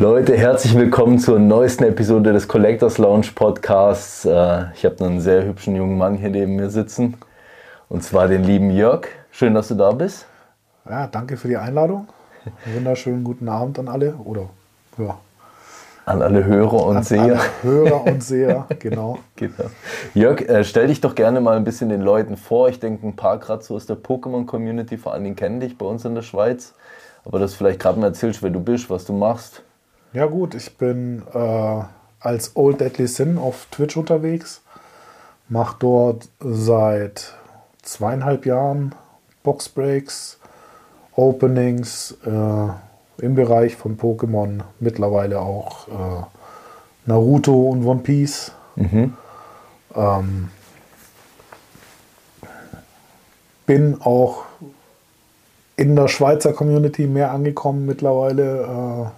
Leute, herzlich willkommen zur neuesten Episode des Collectors Lounge Podcasts. Äh, ich habe einen sehr hübschen jungen Mann hier neben mir sitzen. Und zwar den lieben Jörg. Schön, dass du da bist. Ja, danke für die Einladung. Wunderschönen guten Abend an alle. Oder ja. An alle Hörer und an Seher. Alle Hörer und Seher, genau. genau. Jörg, äh, stell dich doch gerne mal ein bisschen den Leuten vor. Ich denke, ein paar gerade so aus der Pokémon-Community vor allen Dingen kennen dich bei uns in der Schweiz. Aber dass du vielleicht gerade mal erzählst, wer du bist, was du machst. Ja gut, ich bin äh, als Old Deadly Sin auf Twitch unterwegs. Mache dort seit zweieinhalb Jahren Boxbreaks, Openings äh, im Bereich von Pokémon, mittlerweile auch äh, Naruto und One Piece. Mhm. Ähm, bin auch in der Schweizer Community mehr angekommen mittlerweile.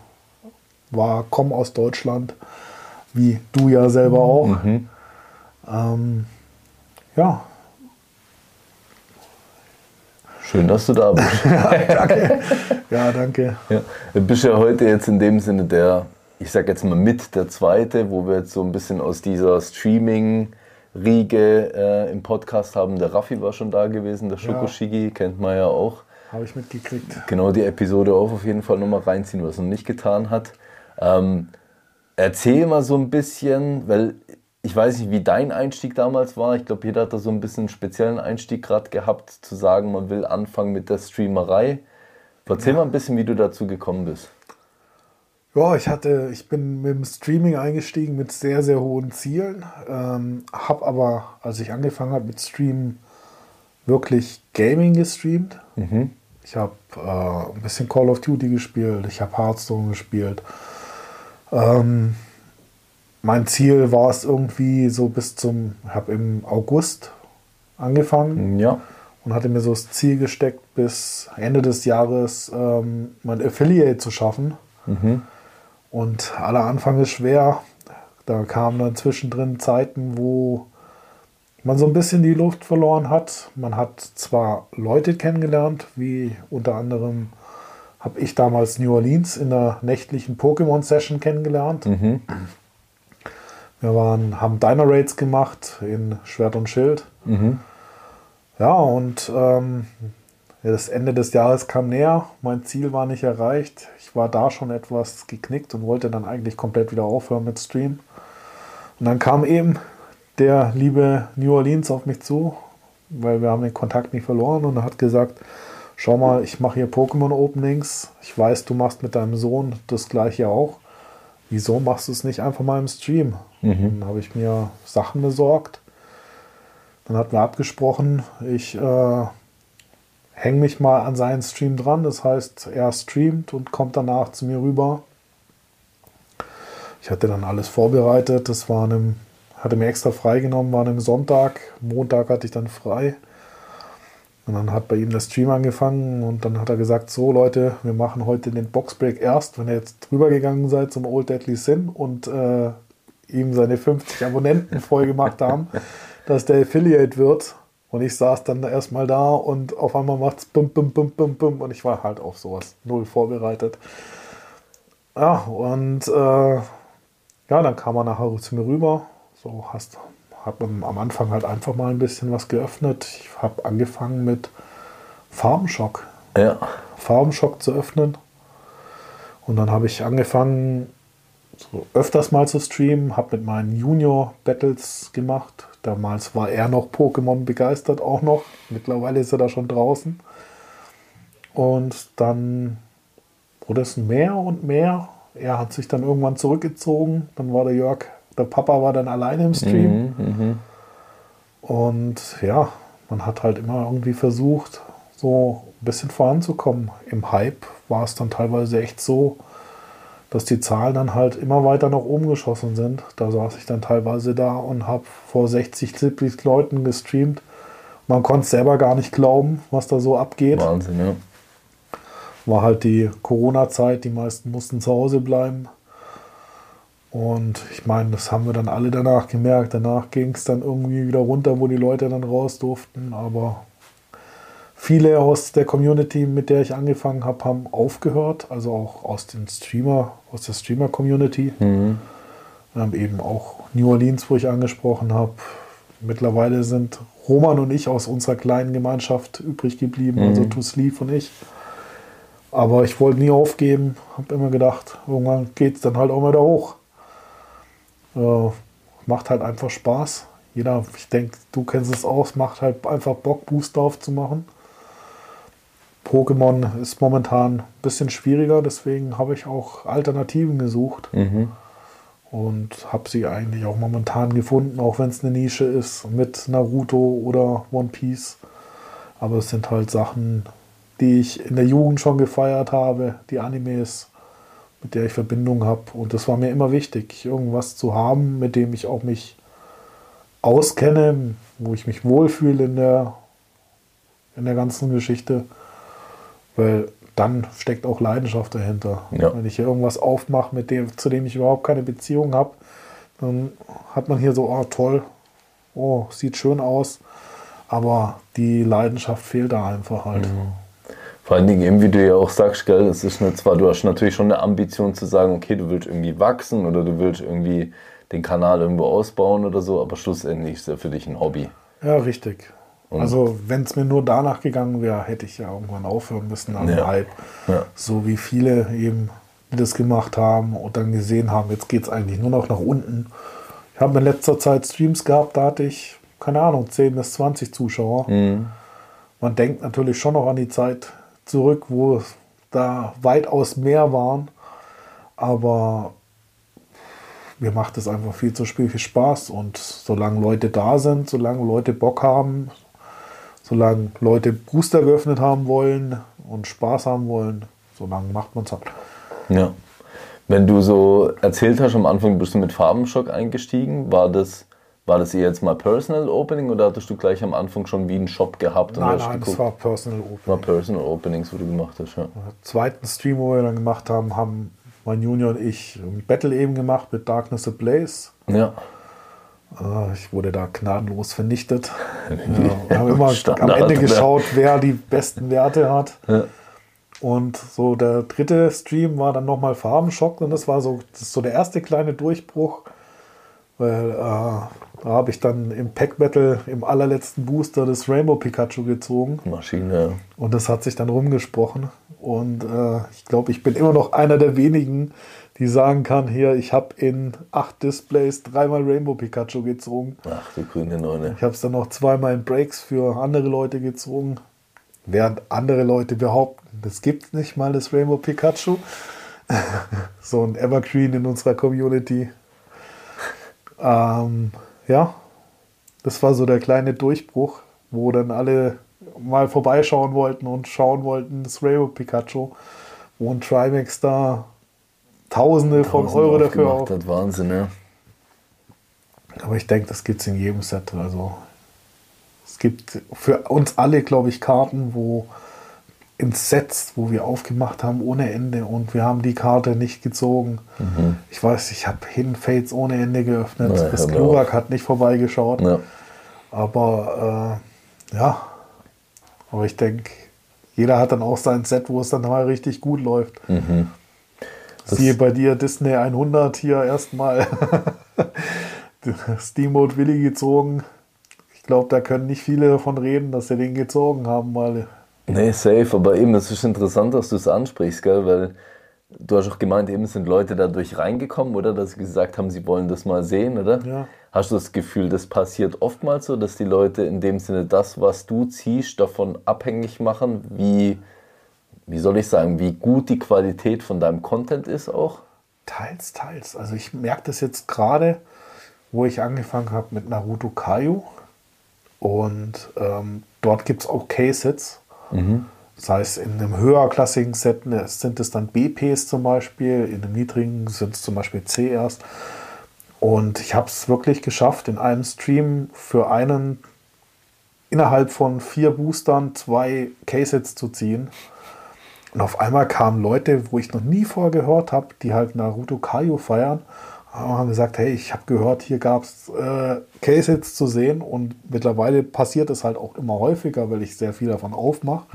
War, komme aus Deutschland, wie du ja selber auch. Mhm. Ähm, ja. Schön, dass du da bist. ja, danke. Ja, danke. Ja. Du bist ja heute jetzt in dem Sinne der, ich sag jetzt mal mit der zweite, wo wir jetzt so ein bisschen aus dieser Streaming-Riege äh, im Podcast haben. Der Raffi war schon da gewesen, der Schokoshigi, ja. kennt man ja auch. Habe ich mitgekriegt. Genau die Episode auch auf jeden Fall nochmal reinziehen, was er noch nicht getan hat. Ähm, erzähl mal so ein bisschen, weil ich weiß nicht, wie dein Einstieg damals war. Ich glaube, jeder hat da so ein bisschen einen speziellen Einstieg gerade gehabt, zu sagen, man will anfangen mit der Streamerei. Erzähl ja. mal ein bisschen, wie du dazu gekommen bist. Ja, ich hatte, ich bin mit dem Streaming eingestiegen mit sehr, sehr hohen Zielen. Ähm, hab aber, als ich angefangen habe mit Streamen, wirklich Gaming gestreamt. Mhm. Ich habe äh, ein bisschen Call of Duty gespielt, ich habe Hearthstone gespielt. Ähm, mein Ziel war es irgendwie so bis zum, ich habe im August angefangen ja. und hatte mir so das Ziel gesteckt, bis Ende des Jahres ähm, mein Affiliate zu schaffen. Mhm. Und aller Anfang ist schwer. Da kamen dann zwischendrin Zeiten, wo man so ein bisschen die Luft verloren hat. Man hat zwar Leute kennengelernt, wie unter anderem habe ich damals New Orleans in der nächtlichen Pokémon-Session kennengelernt. Mhm. Wir waren, haben Dino Raids gemacht in Schwert und Schild. Mhm. Ja, und ähm, das Ende des Jahres kam näher. Mein Ziel war nicht erreicht. Ich war da schon etwas geknickt und wollte dann eigentlich komplett wieder aufhören mit Stream. Und dann kam eben der liebe New Orleans auf mich zu, weil wir haben den Kontakt nicht verloren und er hat gesagt, schau mal, ich mache hier Pokémon-Openings. Ich weiß, du machst mit deinem Sohn das gleiche auch. Wieso machst du es nicht einfach mal im Stream? Mhm. Dann habe ich mir Sachen besorgt. Dann hatten wir abgesprochen, ich äh, hänge mich mal an seinen Stream dran. Das heißt, er streamt und kommt danach zu mir rüber. Ich hatte dann alles vorbereitet. Das war einem, hatte mir extra freigenommen, war einem Sonntag. Montag hatte ich dann frei. Und dann hat bei ihm der Stream angefangen und dann hat er gesagt, so Leute, wir machen heute den Boxbreak erst, wenn ihr jetzt drüber gegangen seid zum Old Deadly Sin und äh, ihm seine 50 Abonnenten voll gemacht haben, dass der Affiliate wird. Und ich saß dann erstmal da und auf einmal macht es bum, bum, bum, bum, bum und ich war halt auf sowas null vorbereitet. Ja, und äh, ja, dann kam er nachher zu mir rüber. So, hast, habe am Anfang halt einfach mal ein bisschen was geöffnet. Ich habe angefangen mit Farmschock. Ja. Farmschock zu öffnen. Und dann habe ich angefangen, so öfters mal zu streamen, habe mit meinen Junior-Battles gemacht. Damals war er noch Pokémon begeistert, auch noch. Mittlerweile ist er da schon draußen. Und dann wurde es mehr und mehr. Er hat sich dann irgendwann zurückgezogen. Dann war der Jörg der Papa war dann alleine im Stream. Mhm, mhm. Und ja, man hat halt immer irgendwie versucht, so ein bisschen voranzukommen. Im Hype war es dann teilweise echt so, dass die Zahlen dann halt immer weiter nach oben geschossen sind. Da saß ich dann teilweise da und habe vor 60, 70 Leuten gestreamt. Man konnte es selber gar nicht glauben, was da so abgeht. Wahnsinn, ja. War halt die Corona-Zeit, die meisten mussten zu Hause bleiben. Und ich meine, das haben wir dann alle danach gemerkt. Danach ging es dann irgendwie wieder runter, wo die Leute dann raus durften. Aber viele aus der Community, mit der ich angefangen habe, haben aufgehört. Also auch aus den Streamer, aus der Streamer-Community. Mhm. Ähm, eben auch New Orleans, wo ich angesprochen habe. Mittlerweile sind Roman und ich aus unserer kleinen Gemeinschaft übrig geblieben, also To Sleep und ich. Aber ich wollte nie aufgeben, habe immer gedacht, irgendwann geht es dann halt auch wieder hoch. Äh, macht halt einfach Spaß. Jeder, ich denke, du kennst es auch, es macht halt einfach Bock, Booster aufzumachen. Pokémon ist momentan ein bisschen schwieriger, deswegen habe ich auch Alternativen gesucht Mhm. und habe sie eigentlich auch momentan gefunden, auch wenn es eine Nische ist mit Naruto oder One Piece. Aber es sind halt Sachen, die ich in der Jugend schon gefeiert habe, die Animes, mit der ich Verbindung habe. Und das war mir immer wichtig, irgendwas zu haben, mit dem ich auch mich auskenne, wo ich mich wohlfühle in der, in der ganzen Geschichte. Weil dann steckt auch Leidenschaft dahinter. Ja. Wenn ich hier irgendwas aufmache, mit dem, zu dem ich überhaupt keine Beziehung habe, dann hat man hier so, oh toll, oh, sieht schön aus. Aber die Leidenschaft fehlt da einfach halt. Vor allen Dingen, eben wie du ja auch sagst, gell, es ist nicht zwar, du hast natürlich schon eine Ambition zu sagen, okay, du willst irgendwie wachsen oder du willst irgendwie den Kanal irgendwo ausbauen oder so, aber schlussendlich ist ja für dich ein Hobby. Ja, richtig. also, wenn es mir nur danach gegangen wäre, hätte ich ja irgendwann aufhören müssen am Ja. Hype. Ja. So wie viele eben, die das gemacht haben und dann gesehen haben, jetzt geht es eigentlich nur noch nach unten. Ich habe in letzter Zeit Streams gehabt, da hatte ich, keine Ahnung, 10 bis 20 Zuschauer. Man denkt natürlich schon noch an die Zeit zurück, wo es da weitaus mehr waren. Aber mir macht es einfach viel zu Spiel viel Spaß. Und solange Leute da sind, solange Leute Bock haben, solange Leute Booster geöffnet haben wollen und Spaß haben wollen, solange macht man es halt. Ja. Wenn du so erzählt hast, am Anfang bist du mit Farbenschock eingestiegen, war das, war das jetzt mal Personal Opening oder hattest du gleich am Anfang schon wie einen Shop gehabt und Nein, hast nein, das geguckt? war Personal Open. war Personal Openings, wo du gemacht hast, ja. zweiten Stream, wo wir dann gemacht haben, haben mein Junior und ich ein Battle eben gemacht mit Darkness Ablaze. Ja. Äh, Ich wurde da gnadenlos vernichtet. Ja, wir haben immer Standard, am Ende ne? geschaut, wer die besten Werte hat. Ja. Und so der dritte Stream war dann nochmal Farbenschock und das war so, das so der erste kleine Durchbruch, weil äh, da habe ich dann im Pack Battle im allerletzten Booster das Rainbow Pikachu gezogen Maschine. und das hat sich dann rumgesprochen und äh, ich glaube, ich bin immer noch einer der wenigen, die sagen kann, hier, ich habe in acht Displays dreimal Rainbow Pikachu gezogen. Ach du grüne Neune. Ich habe es dann noch zweimal in Breaks für andere Leute gezogen. Während andere Leute behaupten, das gibt nicht mal das Rainbow Pikachu. so ein Evergreen in unserer Community. Ähm, ja, das war so der kleine Durchbruch, wo dann alle mal vorbeischauen wollten und schauen wollten, das Rainbow Pikachu, wo ein Trimax da Tausende von Tausend Euro dafür auf, hat, Wahnsinn, ja. aber ich denke, das gibt es in jedem Set. Also es gibt für uns alle, glaube ich, Karten, wo in Sets, wo wir aufgemacht haben ohne Ende und wir haben die Karte nicht gezogen. Ich weiß, ich habe Hidden Fates ohne Ende geöffnet. Na, das Glurak hat nicht vorbeigeschaut. ja. Aber äh, ja, aber ich denke, jeder hat dann auch sein Set, wo es dann mal richtig gut läuft. Siehe bei dir Disney 100 hier erstmal Steamboat Willy gezogen. Ich glaube, da können nicht viele davon reden, dass sie den gezogen haben, weil Nee, safe, aber eben, das ist interessant, dass du es ansprichst, gell, weil du hast auch gemeint, eben sind Leute dadurch reingekommen, oder? Dass sie gesagt haben, sie wollen das mal sehen, oder? Ja. Hast du das Gefühl, das passiert oftmals so, dass die Leute in dem Sinne das, was du ziehst, davon abhängig machen, wie, wie soll ich sagen, wie gut die Qualität von deinem Content ist auch? Teils, teils. Also ich merke das jetzt gerade, wo ich angefangen habe mit Naruto Kaiju. Und ähm, dort gibt es auch K-Sets. Das heißt, in einem höherklassigen Set ne, sind es dann BPs zum Beispiel, in einem niedrigen sind es zum Beispiel C erst. Und ich habe es wirklich geschafft, in einem Stream für einen innerhalb von vier Boostern zwei K-Sets zu ziehen. Und auf einmal kamen Leute, wo ich noch nie vorher gehört habe, die halt Naruto Kaio feiern, haben gesagt, hey, ich habe gehört, hier gab es äh, K-Sets zu sehen und mittlerweile passiert es halt auch immer häufiger, weil ich sehr viel davon aufmache.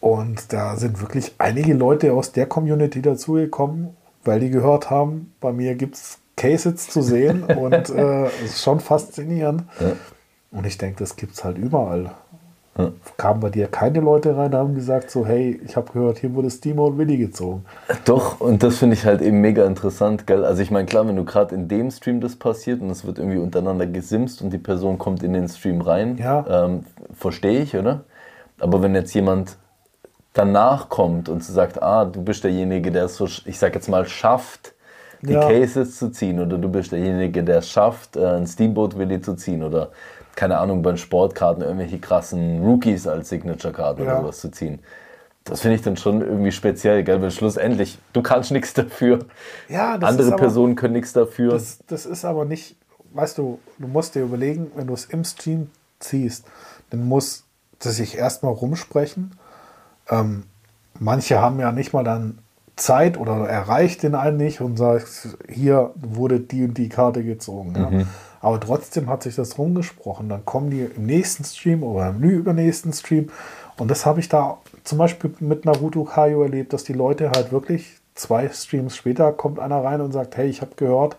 Und da sind wirklich einige Leute aus der Community dazugekommen, weil die gehört haben, bei mir gibt es Cases zu sehen und äh, es ist schon faszinierend. Und ich denke, das gibt es halt überall. Kamen bei dir keine Leute rein, haben gesagt so, hey, ich habe gehört, hier wurde Stimo und Willi gezogen. Doch, und das finde ich halt eben mega interessant, gell? Also ich meine, klar, wenn du gerade in dem Stream das passiert und es wird irgendwie untereinander gesimst und die Person kommt in den Stream rein, Ja. ähm, verstehe ich, oder? Aber wenn jetzt jemand danach kommt und sagt, ah, du bist derjenige, der es so, ich sag jetzt mal, schafft, die Ja. Cases zu ziehen oder du bist derjenige, der es schafft, äh, ein Steamboat-Willi zu ziehen oder keine Ahnung, bei den Sportkarten irgendwelche krassen Rookies als Signature-Karten Ja. oder sowas zu ziehen. Das finde ich dann schon irgendwie speziell, gell? Weil schlussendlich, du kannst nichts dafür. Ja, das Andere ist aber- Personen können nichts dafür. Das, das ist aber nicht, weißt du, du musst dir überlegen, wenn du es im Stream ziehst, dann muss das sich erstmal rumsprechen. Ähm, manche haben ja nicht mal dann Zeit oder erreicht den einen nicht und sagt, hier wurde die und die Karte gezogen. Ja. Aber trotzdem hat sich das rumgesprochen. Dann kommen die im nächsten Stream oder im übernächsten Stream. Und das habe ich da zum Beispiel mit Naruto Kaio erlebt, dass die Leute halt wirklich zwei Streams später kommt einer rein und sagt, hey, ich habe gehört,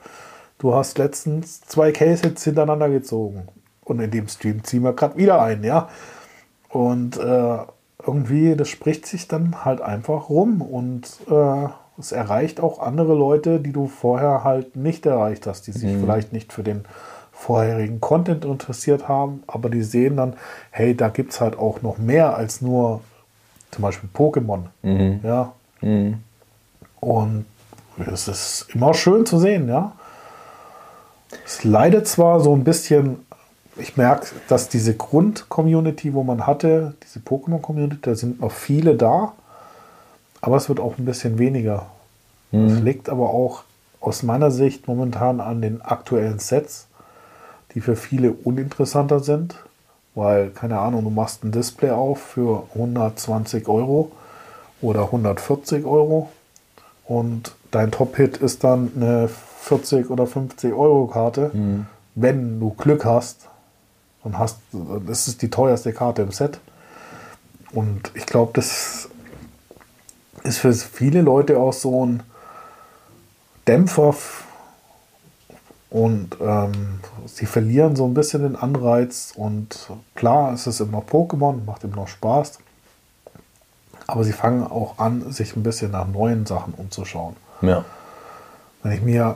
du hast letztens zwei Case-Hits hintereinander gezogen. Und in dem Stream ziehen wir gerade wieder ein, ja. Und äh, irgendwie, das spricht sich dann halt einfach rum und äh, es erreicht auch andere Leute, die du vorher halt nicht erreicht hast, die sich vielleicht nicht für den vorherigen Content interessiert haben, aber die sehen dann, hey, da gibt es halt auch noch mehr als nur zum Beispiel Pokémon. Ja. Und es ist immer schön zu sehen, ja. Es leidet zwar so ein bisschen, ich merke, dass diese Grund-Community, wo man hatte, diese Pokémon-Community, da sind noch viele da, aber es wird auch ein bisschen weniger. Das liegt aber auch aus meiner Sicht momentan an den aktuellen Sets, die für viele uninteressanter sind, weil, keine Ahnung, du machst ein Display auf für 120 Euro oder 140 Euro und dein Top-Hit ist dann eine 40 oder 50 Euro Karte. Wenn du Glück hast, dann hast das ist die teuerste Karte im Set. Und ich glaube, das ist für viele Leute auch so ein Dämpfer und ähm, sie verlieren so ein bisschen den Anreiz. Und klar, es ist immer Pokémon, macht immer noch Spaß. Aber sie fangen auch an, sich ein bisschen nach neuen Sachen umzuschauen. Ja. Wenn ich mir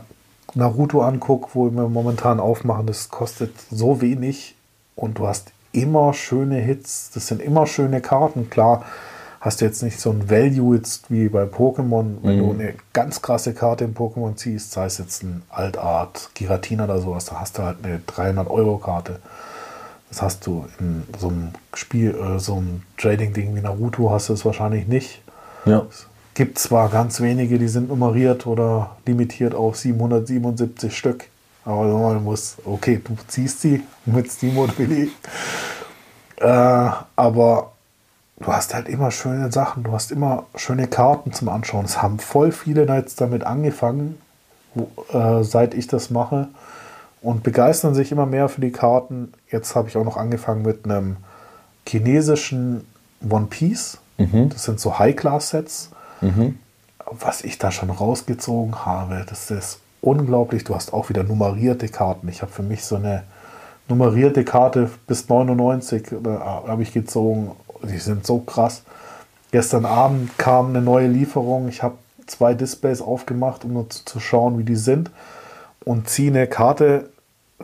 Naruto angucke, wo wir momentan aufmachen, das kostet so wenig und du hast immer schöne Hits, das sind immer schöne Karten. Klar, hast du jetzt nicht so ein Value jetzt wie bei Pokémon, wenn du eine ganz krasse Karte im Pokémon ziehst, sei es jetzt ein Altart, Giratina oder sowas, da hast du halt eine 300-Euro-Karte. Das hast du in so einem Spiel, äh, so einem Trading-Ding wie Naruto hast du es wahrscheinlich nicht. Ja. Gibt zwar ganz wenige, die sind nummeriert oder limitiert auf 777 Stück. Aber man muss, okay, du ziehst sie mit Steam und Willi. Äh, aber du hast halt immer schöne Sachen, du hast immer schöne Karten zum Anschauen. Es haben voll viele jetzt damit angefangen, wo, äh, seit ich das mache und begeistern sich immer mehr für die Karten. Jetzt habe ich auch noch angefangen mit einem chinesischen One Piece. Das sind so High-Class-Sets. Was ich da schon rausgezogen habe, das ist unglaublich. Du hast auch wieder nummerierte Karten. Ich habe für mich so eine nummerierte Karte bis 99 äh, habe ich gezogen. Die sind so krass. Gestern Abend kam eine neue Lieferung. Ich habe zwei Displays aufgemacht, um nur zu, zu schauen, wie die sind. Und ziehe eine Karte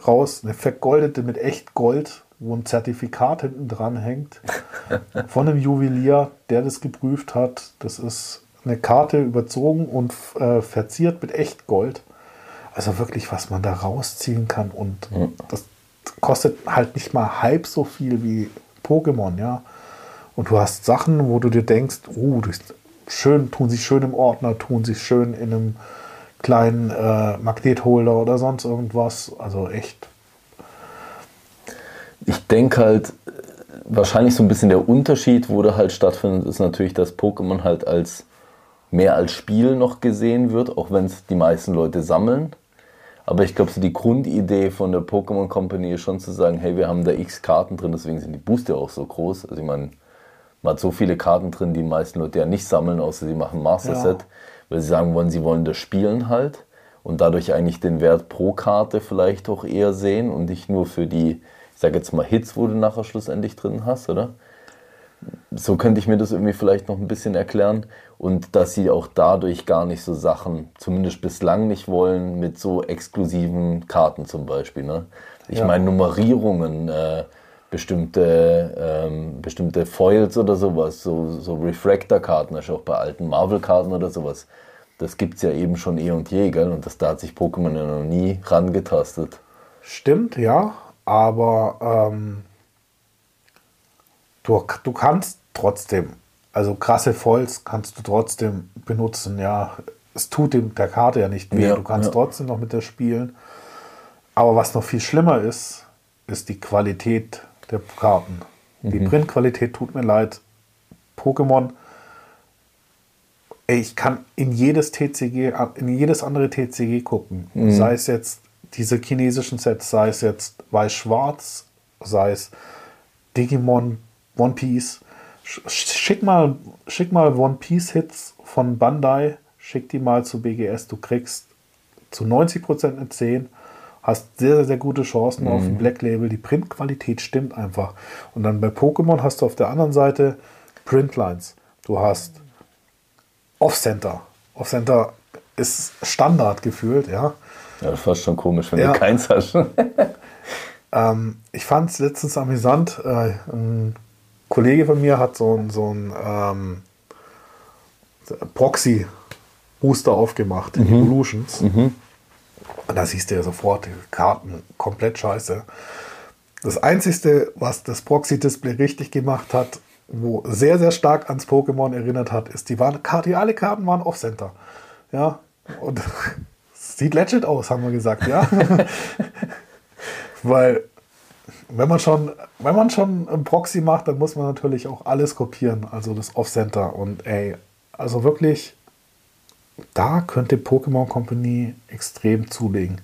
raus, eine vergoldete mit echt Gold, wo ein Zertifikat hinten dran hängt. Von einem Juwelier, der das geprüft hat. Das ist eine Karte überzogen und äh, verziert mit echt Gold. Also wirklich, was man da rausziehen kann. Und das kostet halt nicht mal halb so viel wie Pokémon, ja. Und du hast Sachen, wo du dir denkst, oh, das schön, tun sich schön im Ordner, tun sich schön in einem kleinen äh, Magnetholder oder sonst irgendwas. Also echt. Ich denke halt, wahrscheinlich so ein bisschen der Unterschied, wo der halt stattfindet, ist natürlich, dass Pokémon halt als mehr als Spiel noch gesehen wird, auch wenn es die meisten Leute sammeln. Aber ich glaube, so die Grundidee von der Pokémon Company ist schon zu sagen, hey, wir haben da x Karten drin, deswegen sind die Booster auch so groß. Also ich meine, man hat so viele Karten drin, die, die meisten Leute ja nicht sammeln, außer sie machen Master Set, ja. weil sie sagen wollen, sie wollen das spielen halt und dadurch eigentlich den Wert pro Karte vielleicht auch eher sehen und nicht nur für die, ich sage jetzt mal Hits, wo du nachher schlussendlich drin hast, oder? So könnte ich mir das irgendwie vielleicht noch ein bisschen erklären. Und dass sie auch dadurch gar nicht so Sachen, zumindest bislang nicht wollen, mit so exklusiven Karten zum Beispiel. Ne? Ich ja. meine, Nummerierungen, äh, bestimmte, ähm, bestimmte Foils oder sowas, so, so Refractor-Karten, also auch bei alten Marvel-Karten oder sowas. Das gibt es ja eben schon eh und je, gell? Und das, da hat sich Pokémon ja noch nie rangetastet. Stimmt, ja, aber ähm, du, du kannst trotzdem, also krasse Foils kannst du trotzdem benutzen, ja. Es tut dem der Karte ja nicht weh, ja, du kannst ja. trotzdem noch mit der spielen. Aber was noch viel schlimmer ist, ist die Qualität der Karten. Mhm. Die Printqualität tut mir leid. Pokémon, ey, ich kann in jedes TCG, in jedes andere TCG gucken. Mhm. Sei es jetzt diese chinesischen Sets, sei es jetzt Weiß-Schwarz, sei es Digimon One Piece. Schick mal, schick mal One Piece Hits von Bandai, schick die mal zu BGS. Du kriegst zu 90% eine 10, hast sehr, sehr, sehr gute Chancen mhm. auf ein Black Label. Die Printqualität stimmt einfach. Und dann bei Pokémon hast du auf der anderen Seite Printlines. Du hast Off-Center. Off-Center ist Standard gefühlt, ja. Ja, das fast schon komisch, wenn ja. du keins hast. ähm, ich fand es letztens amüsant. Äh, ein Kollege von mir hat so ein, so ein ähm, Proxy-Booster aufgemacht, mhm. Evolutions. Mhm. Und da siehst du ja sofort, die Karten komplett scheiße. Das Einzige, was das Proxy-Display richtig gemacht hat, wo sehr, sehr stark ans Pokémon erinnert hat, ist, die, waren, die alle Karten waren Off-Center. Ja, und sieht legit aus, haben wir gesagt, ja. Weil wenn man schon, wenn man schon ein Proxy macht, dann muss man natürlich auch alles kopieren, also das Off-Center. Und ey, also wirklich, da könnte Pokémon Company extrem zulegen.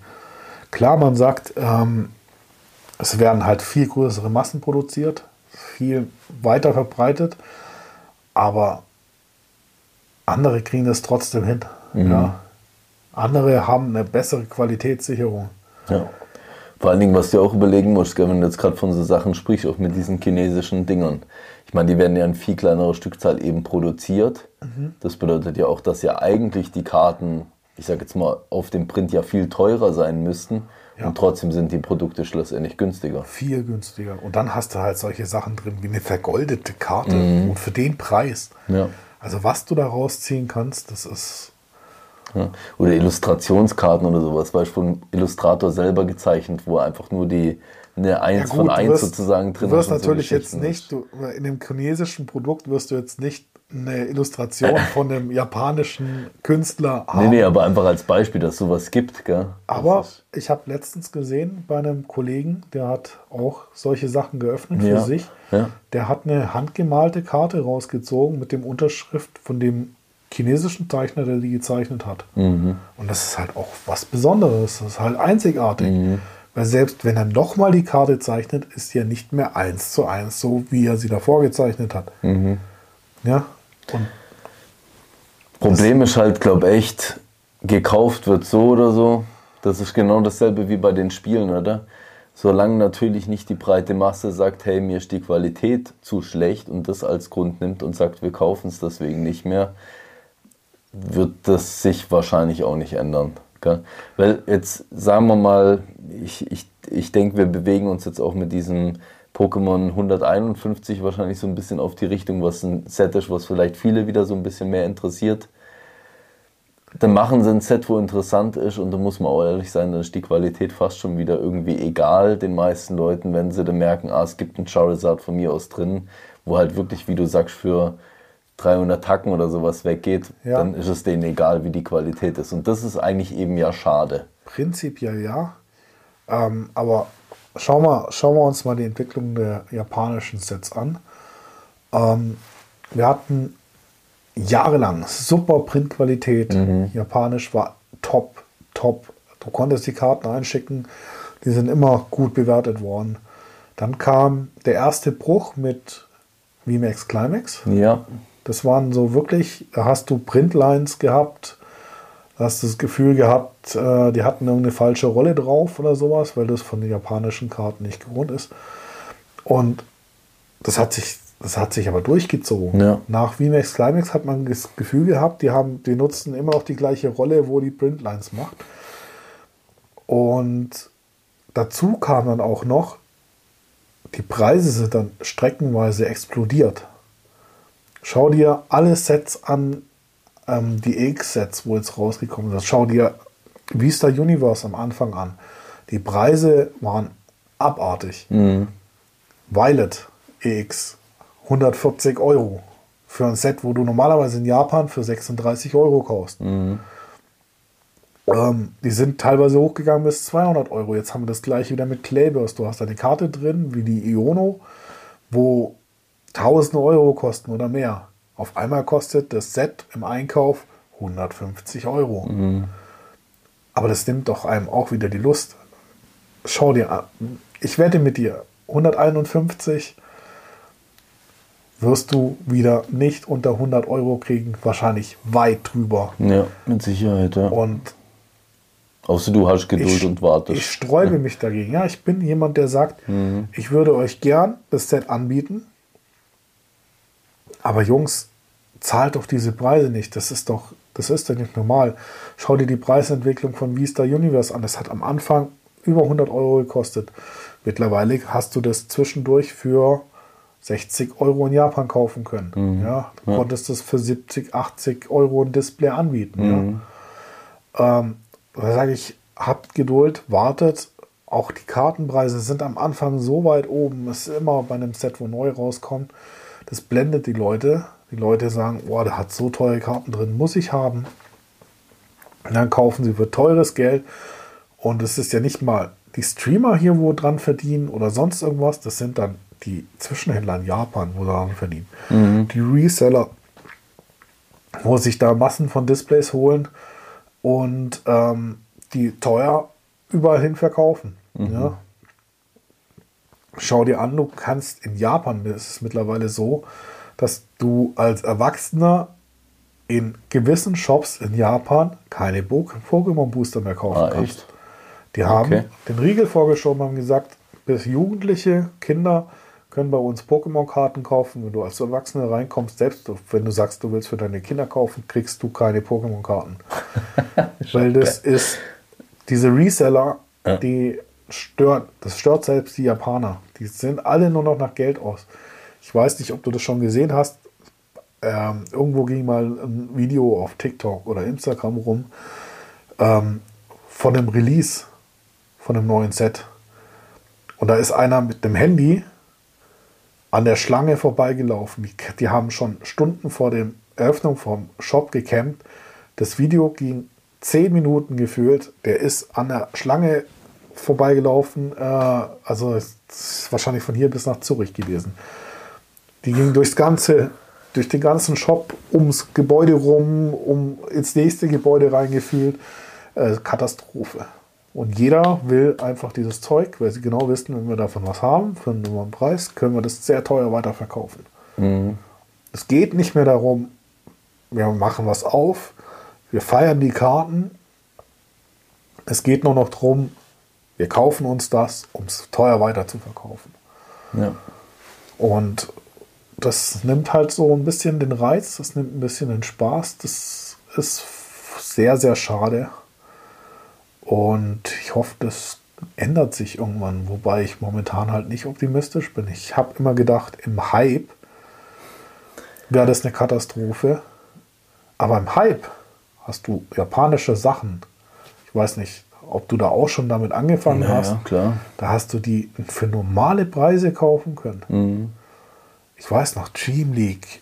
Klar, man sagt, ähm, es werden halt viel größere Massen produziert, viel weiter verbreitet, aber andere kriegen das trotzdem hin. Mhm. Ja. Andere haben eine bessere Qualitätssicherung. Ja. Vor allen Dingen, was du auch überlegen musst, wenn du jetzt gerade von so Sachen sprichst, auch mit diesen chinesischen Dingern. Ich meine, die werden ja in viel kleinerer Stückzahl eben produziert. Mhm. Das bedeutet ja auch, dass ja eigentlich die Karten, ich sage jetzt mal, auf dem Print ja viel teurer sein müssten. Ja. Und trotzdem sind die Produkte schlussendlich günstiger. Viel günstiger. Und dann hast du halt solche Sachen drin wie eine vergoldete Karte. Mhm. Und für den Preis. Ja. Also was du da rausziehen kannst, das ist ja. Oder Illustrationskarten oder sowas, weil vom Illustrator selber gezeichnet, wo einfach nur die eine 1 ja gut, von 1 wirst, sozusagen drin ist. Du wirst natürlich so jetzt nicht, du, in dem chinesischen Produkt wirst du jetzt nicht eine Illustration von einem japanischen Künstler haben. Nee, nee, aber einfach als Beispiel, dass es sowas gibt. Gell? Aber ich habe letztens gesehen bei einem Kollegen, der hat auch solche Sachen geöffnet für ja, sich. Ja. Der hat eine handgemalte Karte rausgezogen mit dem Unterschrift von dem chinesischen Zeichner, der die gezeichnet hat. Mhm. Und das ist halt auch was Besonderes. Das ist halt einzigartig. Mhm. Weil selbst wenn er nochmal die Karte zeichnet, ist sie ja nicht mehr eins zu eins so, wie er sie davor gezeichnet hat. Mhm. Ja. Und Problem ist halt, glaube ich, echt, gekauft wird so oder so. Das ist genau dasselbe wie bei den Spielen, oder? Solange natürlich nicht die breite Masse sagt, hey, mir ist die Qualität zu schlecht und das als Grund nimmt und sagt, wir kaufen es deswegen nicht mehr, wird das sich wahrscheinlich auch nicht ändern. Gell? Weil jetzt sagen wir mal, ich, ich, ich denke, wir bewegen uns jetzt auch mit diesem Pokémon 151 wahrscheinlich so ein bisschen auf die Richtung, was ein Set ist, was vielleicht viele wieder so ein bisschen mehr interessiert. Dann machen sie ein Set, wo interessant ist und da muss man auch ehrlich sein, dann ist die Qualität fast schon wieder irgendwie egal den meisten Leuten, wenn sie dann merken, ah, es gibt einen Charizard von mir aus drin, wo halt wirklich, wie du sagst, für 300 Tacken oder sowas weggeht, Ja. dann ist es denen egal, wie die Qualität ist. Und das ist eigentlich eben ja schade. Prinzipiell ja. Ähm, aber schauen wir, schauen wir uns mal die Entwicklung der japanischen Sets an. Ähm, wir hatten jahrelang super Printqualität. Japanisch war top, top. Du konntest die Karten einschicken, die sind immer gut bewertet worden. Dann kam der erste Bruch mit VMAX Climax. Ja, Das waren so wirklich, da hast du Printlines gehabt, da hast du das Gefühl gehabt, äh, die hatten irgendeine falsche Rolle drauf oder sowas, weil das von den japanischen Karten nicht gewohnt ist. Und das hat sich, das hat sich aber durchgezogen. Ja. Nach VMAX Climax hat man das Gefühl gehabt, die haben, die nutzen immer noch die gleiche Rolle, wo die Printlines macht. Und dazu kam dann auch noch, die Preise sind dann streckenweise explodiert. Schau dir alle Sets an, ähm, die X-Sets, wo jetzt rausgekommen sind. Schau dir Vista Universe am Anfang an. Die Preise waren abartig. Violet EX 140 Euro für ein Set, wo du normalerweise in Japan für 36 Euro kaufst. Ähm, die sind teilweise hochgegangen bis 200 Euro. Jetzt haben wir das gleiche wieder mit Clayburst. Du hast eine Karte drin, wie die Iono, wo 1000 Euro kosten oder mehr. Auf einmal kostet das Set im Einkauf 150 Euro. Aber das nimmt doch einem auch wieder die Lust. Schau dir an. Ich wette mit dir, 151 wirst du wieder nicht unter 100 Euro kriegen, wahrscheinlich weit drüber. ja, mit Sicherheit, ja. Und Außer du hast Geduld ich, und wartest. ich sträube mich dagegen. Ja, ich bin jemand, der sagt, ich würde euch gern das Set anbieten. Aber Jungs, zahlt doch diese Preise nicht. Das ist doch, das ist doch nicht normal. Schau dir die Preisentwicklung von Vista Universe an. Das hat am Anfang über 100 Euro gekostet. Mittlerweile hast du das zwischendurch für 60 Euro in Japan kaufen können. Ja, du konntest das für 70, 80 Euro ein Display anbieten. Ja. Ähm, da sage ich, habt Geduld, wartet. Auch die Kartenpreise sind am Anfang so weit oben. Es ist immer bei einem Set, wo neu rauskommt. Das blendet die Leute. Die Leute sagen, boah, der hat so teure Karten drin, muss ich haben. Und dann kaufen sie für teures Geld. Und es ist ja nicht mal die Streamer hier, wo dran verdienen oder sonst irgendwas. Das sind dann die Zwischenhändler in Japan, wo daran verdienen. Die Reseller, wo sich da Massen von Displays holen und ähm, die teuer überall hin verkaufen. Ja. Schau dir an, du kannst in Japan, ist es mittlerweile so, dass du als Erwachsener in gewissen Shops in Japan keine Pokémon Booster mehr kaufen Ah, kannst. echt? Die haben Okay. den Riegel vorgeschoben, haben gesagt, bis Jugendliche, Kinder können bei uns Pokémon-Karten kaufen. Wenn du als Erwachsener reinkommst, selbst wenn du sagst, du willst für deine Kinder kaufen, kriegst du keine Pokémon-Karten. Weil das ist, diese Reseller, die stört, das stört selbst die Japaner. Die sind alle nur noch nach Geld aus. Ich weiß nicht, ob du das schon gesehen hast. Ähm, irgendwo ging mal ein Video auf TikTok oder Instagram rum ähm, von dem Release von einem neuen Set. Und da ist einer mit dem Handy an der Schlange vorbeigelaufen. Die, die haben schon Stunden vor der Eröffnung vom Shop gecampt. Das Video ging zehn Minuten gefühlt. Der ist an der Schlange vorbeigelaufen. Äh, also es ist wahrscheinlich von hier bis nach Zürich gewesen. Die ging durchs ganze, durch den ganzen Shop, ums Gebäude rum, um ins nächste Gebäude reingefühlt. Äh, Katastrophe. Und jeder will einfach dieses Zeug, weil sie genau wissen, wenn wir davon was haben, für einen normalen Preis, können wir das sehr teuer weiterverkaufen. Es geht nicht mehr darum, wir machen was auf, wir feiern die Karten. Es geht nur noch darum, wir kaufen uns das, um es teuer weiter zu verkaufen. Ja. Und das nimmt halt so ein bisschen den Reiz, das nimmt ein bisschen den Spaß. Das ist sehr, sehr schade. Und ich hoffe, das ändert sich irgendwann, wobei ich momentan halt nicht optimistisch bin. Ich habe immer gedacht, im Hype wäre das eine Katastrophe. Aber im Hype hast du japanische Sachen. Ich weiß nicht, ob du da auch schon damit angefangen Ja, hast. ja, klar. Da hast du die für normale Preise kaufen können. Mhm. Ich weiß noch, Dream League,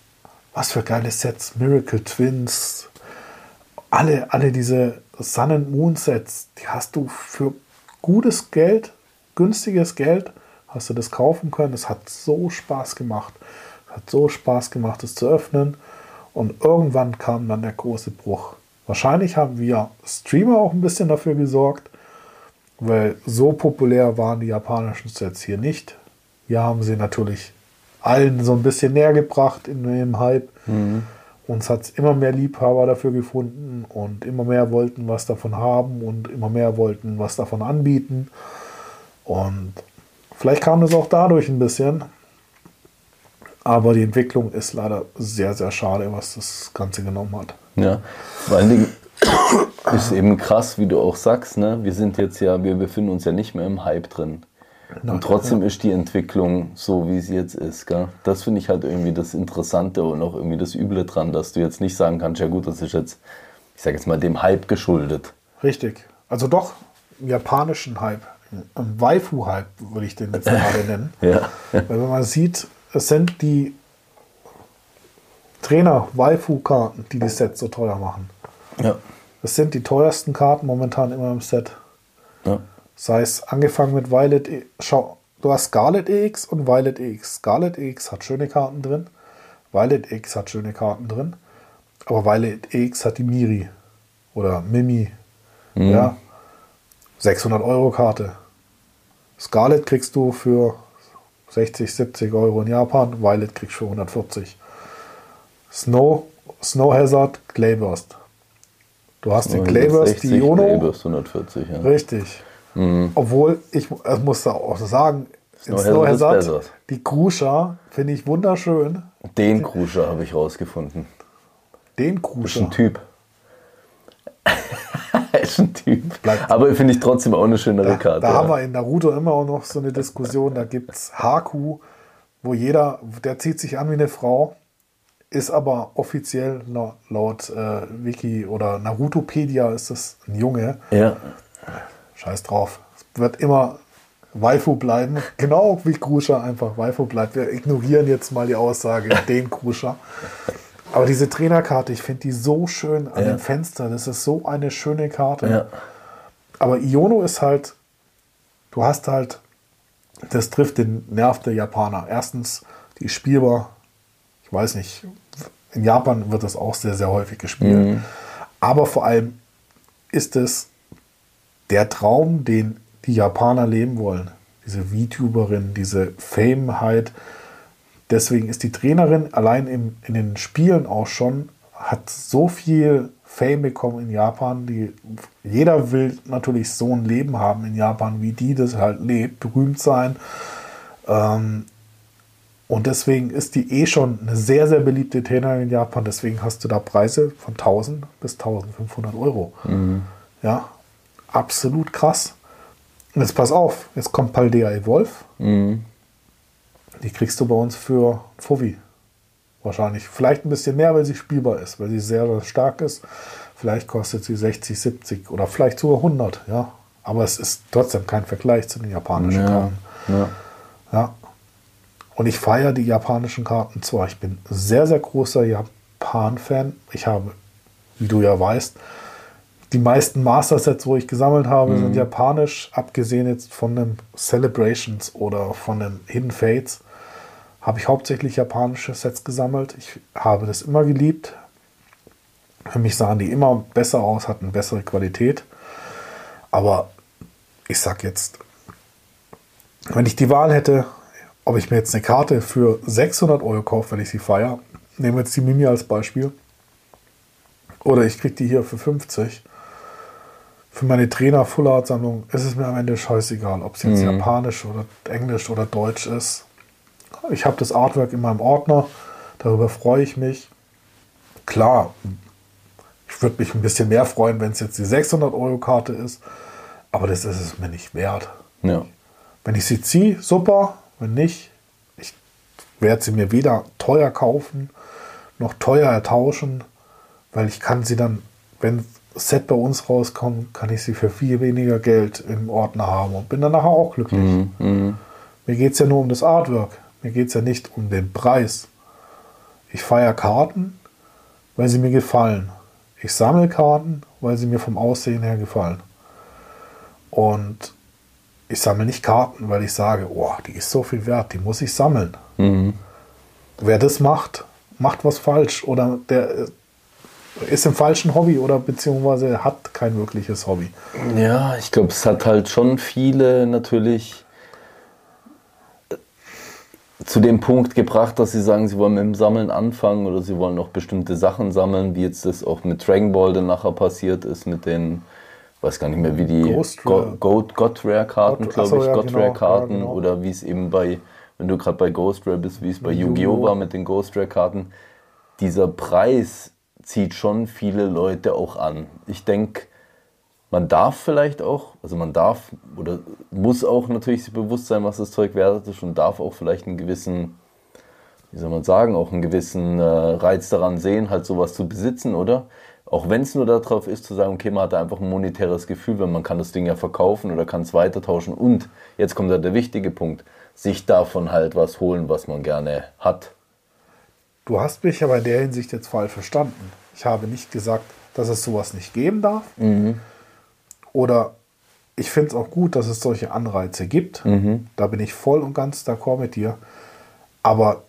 was für geile Sets, Miracle Twins, alle, alle diese Sun and Moon Sets, die hast du für gutes Geld, günstiges Geld, hast du das kaufen können. Es hat so Spaß gemacht. Es hat so Spaß gemacht, es zu öffnen. Und irgendwann kam dann der große Bruch. Wahrscheinlich haben wir Streamer auch ein bisschen dafür gesorgt, weil so populär waren die japanischen Sets hier nicht. Wir haben sie natürlich allen so ein bisschen näher gebracht in dem Hype. Uns hat es immer mehr Liebhaber dafür gefunden und immer mehr wollten was davon haben und immer mehr wollten was davon anbieten. Und vielleicht kam das auch dadurch ein bisschen. Aber die Entwicklung ist leider sehr, sehr schade, was das Ganze genommen hat. Ja, vor allen Dingen ist eben krass, wie du auch sagst, ne? wir sind jetzt ja, wir befinden uns ja nicht mehr im Hype drin. Und trotzdem ist die Entwicklung so, wie sie jetzt ist. Gell? Das finde ich halt irgendwie das Interessante und auch irgendwie das Üble dran, dass du jetzt nicht sagen kannst, ja gut, das ist jetzt, ich sage jetzt mal, dem Hype geschuldet. Richtig. Also doch japanischen Hype. Waifu-Hype würde ich den jetzt gerade nennen. Ja. Weil wenn man sieht, es sind die Trainer-Waifu-Karten, die die Sets so teuer machen. Ja. Es sind die teuersten Karten momentan immer im Set. ja. Sei es angefangen mit Violet. E Schau, du hast Scarlet EX und Violet EX. Scarlet EX hat schöne Karten drin. Violet EX hat schöne Karten drin. Aber Violet EX hat die Miri oder Mimi. Ja. 600 Euro Karte. Scarlet kriegst du für 60, 70 Euro in Japan. Violet kriegst du für 140. Snow, Snow Hazard, Clayburst. Du hast den Clayburst, die Iono. Clayburst 140, ja. Richtig. Obwohl, ich äh, muss da auch sagen, Snow Snow Hazard ist Hazard, die Kruscha finde ich wunderschön. Den Kruscher habe ich rausgefunden. Den Ist Kruscha. ein Typ. ist ein Typ. Bleibt- Aber finde ich trotzdem auch eine schönere Da, Karte. da ja. haben wir in Naruto immer auch noch so eine Diskussion. Da gibt es Haku, wo jeder, der zieht sich an wie eine Frau, ist aber offiziell la- laut äh, Wiki oder Narutopedia ist das ein Junge. ja. Scheiß drauf. Es wird immer Waifu bleiben. Genau wie Kruscha einfach Waifu bleibt. Wir ignorieren jetzt mal die Aussage, den Kruscha. Aber diese Trainerkarte, ich finde die so schön an Ja. dem Fenster. Das ist so eine schöne Karte. Ja. Aber Iono ist halt, du hast halt, das trifft den Nerv der Japaner. Erstens, die ist spielbar. Weiß nicht, in Japan wird das auch sehr, sehr häufig gespielt. Aber vor allem ist es der Traum, den die Japaner leben wollen. Diese VTuberin, diese Fameheit. Deswegen ist die Trainerin allein im, in den Spielen auch schon, hat so viel Fame bekommen in Japan. Die, jeder will natürlich so ein Leben haben in Japan, wie die das halt lebt, berühmt sein. Ähm, und deswegen ist die eh schon eine sehr, sehr beliebte Trainerin in Japan. Deswegen hast du da Preise von 1000 bis 1500 Euro. Ja, absolut krass. Und jetzt pass auf, jetzt kommt Paldea Evolve. Die kriegst du bei uns für Fovi. Wahrscheinlich. Vielleicht ein bisschen mehr, weil sie spielbar ist, weil sie sehr, sehr stark ist. Vielleicht kostet sie 60, 70 oder vielleicht sogar 100. Ja. Aber es ist trotzdem kein Vergleich zu den japanischen Ja. Karten. Ja. Ja. Und ich feiere die japanischen Karten zwar. Ich bin sehr, sehr großer Japan-Fan. Ich habe, wie du ja weißt, die meisten Master-Sets, wo ich gesammelt habe, sind japanisch. Abgesehen jetzt von den Celebrations oder von den Hidden Fates, habe ich hauptsächlich japanische Sets gesammelt. Ich habe das immer geliebt. Für mich sahen die immer besser aus, hatten bessere Qualität. Aber ich sag jetzt, wenn ich die Wahl hätte, ob ich mir jetzt eine Karte für 600 Euro kaufe, wenn ich sie feiere, nehmen wir jetzt die Mimi als Beispiel, oder ich kriege die hier für 50. Für meine Trainer Full Art Sammlung ist es mir am Ende scheißegal, ob es jetzt Japanisch oder Englisch oder Deutsch ist. Ich habe das Artwork in meinem Ordner, darüber freue ich mich. Klar, ich würde mich ein bisschen mehr freuen, wenn es jetzt die 600 Euro Karte ist, aber das ist es mir nicht wert. Ja. Wenn ich sie ziehe, super. Wenn nicht, ich werde sie mir weder teuer kaufen noch teuer ertauschen, weil ich kann sie dann wenn Set bei uns rauskommt, kann ich sie für viel weniger Geld im Ordner haben und bin dann nachher auch glücklich. Mhm. Mir geht es ja nur um das Artwork. Mir geht es ja nicht um den Preis. Ich feiere Karten, weil sie mir gefallen. Ich sammle Karten, weil sie mir vom Aussehen her gefallen. Und ich sammle nicht Karten, weil ich sage, oh, die ist so viel wert, die muss ich sammeln. Mhm. Wer das macht, macht was falsch oder der ist im falschen Hobby oder beziehungsweise hat kein wirkliches Hobby. Ja, ich glaube, es hat halt schon viele natürlich äh, zu dem Punkt gebracht, dass sie sagen, sie wollen mit dem Sammeln anfangen oder sie wollen noch bestimmte Sachen sammeln, wie jetzt das auch mit Dragon Ball dann nachher passiert ist, mit den, weiß gar nicht mehr, wie die Ghost Rare. Go, Go, Karten, God- glaube ich, ja, God genau, Rare Karten ja, genau. oder wie es eben bei, wenn du gerade bei Ghost Rare bist, wie es bei! Yu-Gi-Oh! war mit den Ghost Rare Karten. Dieser Preis zieht schon viele Leute auch an. Ich denke, man darf vielleicht auch, also man darf oder muss auch natürlich sich bewusst sein, was das Zeug wert ist und darf auch vielleicht einen gewissen, wie soll man sagen, auch einen gewissen äh, Reiz daran sehen, halt sowas zu besitzen, oder? Auch wenn es nur darauf ist, zu sagen, okay, man hat da einfach ein monetäres Gefühl, weil man kann das Ding ja verkaufen oder kann es weitertauschen und, jetzt kommt halt der wichtige Punkt, sich davon halt was holen, was man gerne hat. Du hast mich aber in der Hinsicht jetzt falsch verstanden. Ich habe nicht gesagt, dass es sowas nicht geben darf. Oder ich finde es auch gut, dass es solche Anreize gibt. Da bin ich voll und ganz d'accord mit dir. Aber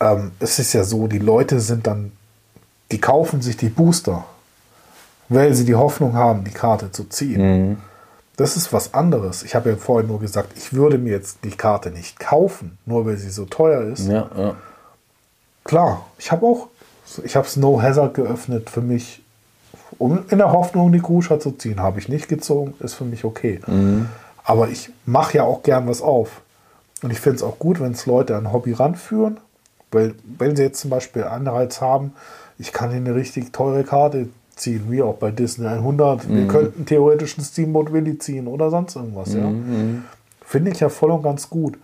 ähm, es ist ja so, die Leute sind dann, die kaufen sich die Booster, weil sie die Hoffnung haben, die Karte zu ziehen. Das ist was anderes. Ich habe ja vorhin nur gesagt, ich würde mir jetzt die Karte nicht kaufen, nur weil sie so teuer ist. Ja, ja. Klar, ich habe auch, ich habe No Hazard geöffnet für mich, um in der Hoffnung, die Gruscha zu ziehen. Habe ich nicht gezogen, ist für mich okay. Aber ich mache ja auch gern was auf. Und ich finde es auch gut, wenn es Leute an Hobby ranführen, weil wenn sie jetzt zum Beispiel Anreiz haben, ich kann hier eine richtig teure Karte ziehen, wie auch bei Disney 100. Wir könnten theoretisch einen Steamboat Willy ziehen oder sonst irgendwas. Ja. Finde ich ja voll und ganz gut.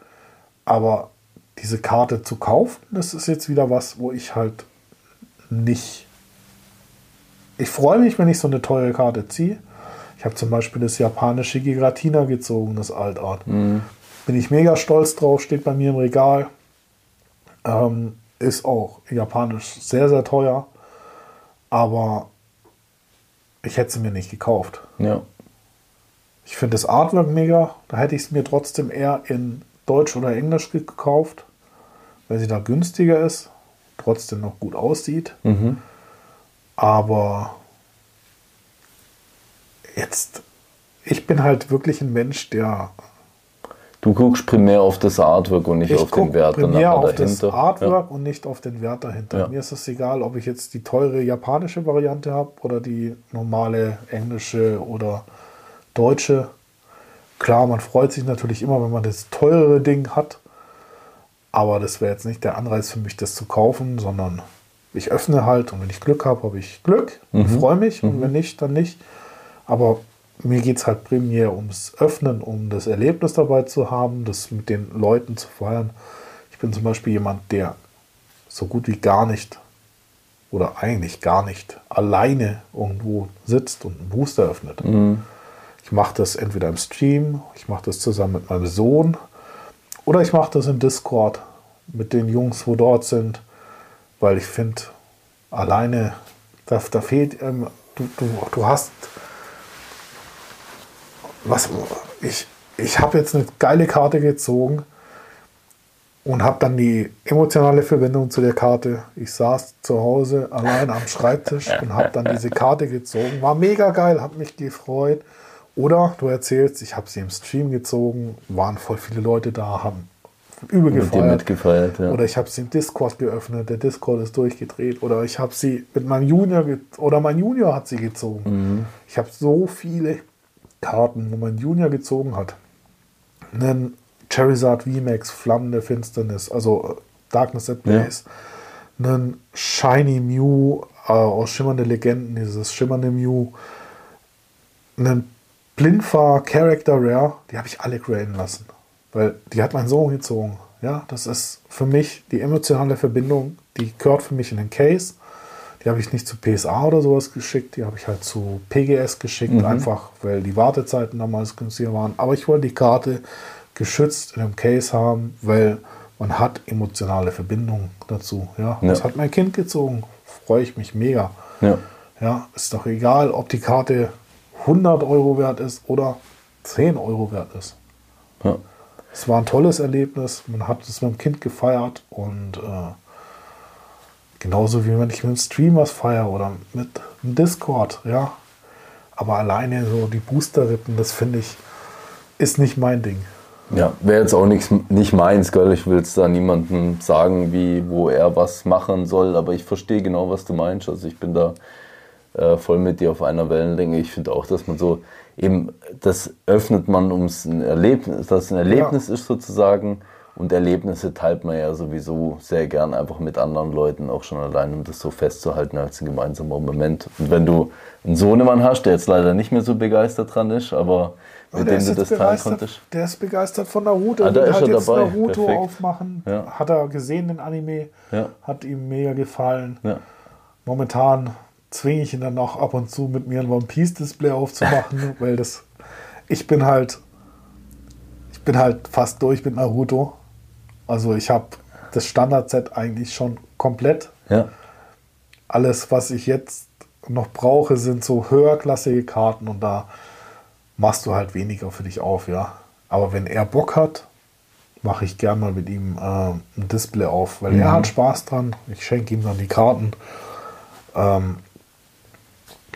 Aber diese Karte zu kaufen, das ist jetzt wieder was, wo ich halt nicht. Ich freue mich, wenn ich so eine teure Karte ziehe. Ich habe zum Beispiel das japanische Gigratina gezogen, das Altart. Bin ich mega stolz drauf, steht bei mir im Regal. Ähm, ist auch japanisch sehr, sehr teuer. Aber ich hätte sie mir nicht gekauft. ja. Ich finde das Artwork mega. Da hätte ich es mir trotzdem eher in Deutsch oder Englisch gekauft, weil sie da günstiger ist, trotzdem noch gut aussieht. Aber jetzt, ich bin halt wirklich ein Mensch, der Du guckst primär auf das Artwork und nicht ich auf den Wert primär auf das dahinter. Artwork und nicht auf den Wert dahinter. Ja. Mir ist es egal, ob ich jetzt die teure japanische Variante habe oder die normale englische oder deutsche. Klar, man freut sich natürlich immer, wenn man das teurere Ding hat. Aber das wäre jetzt nicht der Anreiz für mich, das zu kaufen, sondern ich öffne halt und wenn ich Glück habe, habe ich Glück und freue mich und wenn nicht, dann nicht. Aber mir geht es halt primär ums Öffnen, um das Erlebnis dabei zu haben, das mit den Leuten zu feiern. Ich bin zum Beispiel jemand, der so gut wie gar nicht oder eigentlich gar nicht alleine irgendwo sitzt und einen Booster öffnet. Ich mache das entweder im Stream, ich mache das zusammen mit meinem Sohn oder ich mache das im Discord mit den Jungs, wo dort sind, weil ich finde, alleine, da, da fehlt, ähm, du, du, du hast, was, ich, ich habe jetzt eine geile Karte gezogen und habe dann die emotionale Verbindung zu der Karte. Ich saß zu Hause allein am Schreibtisch und habe dann diese Karte gezogen. War mega geil, hat mich gefreut. Oder du erzählst, ich habe sie im Stream gezogen, waren voll viele Leute da, haben übel Mit gefeiert. mitgefeiert, ja. Oder ich habe sie im Discord geöffnet, der Discord ist durchgedreht. Oder ich habe sie mit meinem Junior, oder mein Junior hat sie gezogen. Mhm. Ich habe so viele Karten, wo mein Junior gezogen hat. Einen Charizard VMAX, Flammen der Finsternis, also äh, Darkness at Blaze. Einen Shiny Mew äh, aus Schimmernde Legenden, dieses schimmernde Mew. Einen Blindfahr Character Rare, die habe ich alle graden lassen. Weil die hat mein Sohn gezogen. Ja, das ist für mich die emotionale Verbindung, die gehört für mich in den Case. Die habe ich nicht zu PSA oder sowas geschickt, die habe ich halt zu PGS geschickt, einfach weil die Wartezeiten damals günstiger waren. Aber ich wollte die Karte geschützt in einem Case haben, weil man hat emotionale Verbindung dazu. Ja, Ja. das hat mein Kind gezogen, freue ich mich mega. Ja. Ja, ist doch egal, ob die Karte 100 Euro wert ist oder 10 Euro wert ist. Ja. Es war ein tolles Erlebnis. Man hat es mit dem Kind gefeiert und äh, genauso wie wenn ich mit dem Stream was feiere oder mit dem Discord, ja. Aber alleine so die Boosterrippen, das finde ich, ist nicht mein Ding. Ja, wäre jetzt auch nichts, nicht meins, gell? Ich will jetzt da niemandem sagen, wie, wo er was machen soll, aber ich verstehe genau, was du meinst. Also ich bin da äh, voll mit dir auf einer Wellenlänge. Ich finde auch, dass man so eben, das öffnet man, um es ein Erlebnis, dass es ein Erlebnis ist sozusagen. Und Erlebnisse teilt man ja sowieso sehr gern einfach mit anderen Leuten, auch schon allein, um das so festzuhalten als ein gemeinsamer Moment. Und wenn du einen Sohnemann hast, der jetzt leider nicht mehr so begeistert dran ist, aber mit der dem du das teilen konntest. Der ist begeistert von Naruto. Ah, da ist halt er jetzt dabei. Naruto Perfekt. aufmachen. Ja. Hat er gesehen, den Anime. Ja. Hat ihm mega gefallen. Ja. Momentan zwinge ich ihn dann auch ab und zu mit mir ein One Piece Display aufzumachen, weil das ich bin halt ich bin halt fast durch mit Naruto. Also ich habe das Standard-Set eigentlich schon komplett. Ja. Alles, was ich jetzt noch brauche, sind so höherklassige Karten und da machst du halt weniger für dich auf, ja. Aber wenn er Bock hat, mache ich gern mal mit ihm äh, ein Display auf, weil er hat Spaß dran. Ich schenke ihm dann die Karten. Ähm,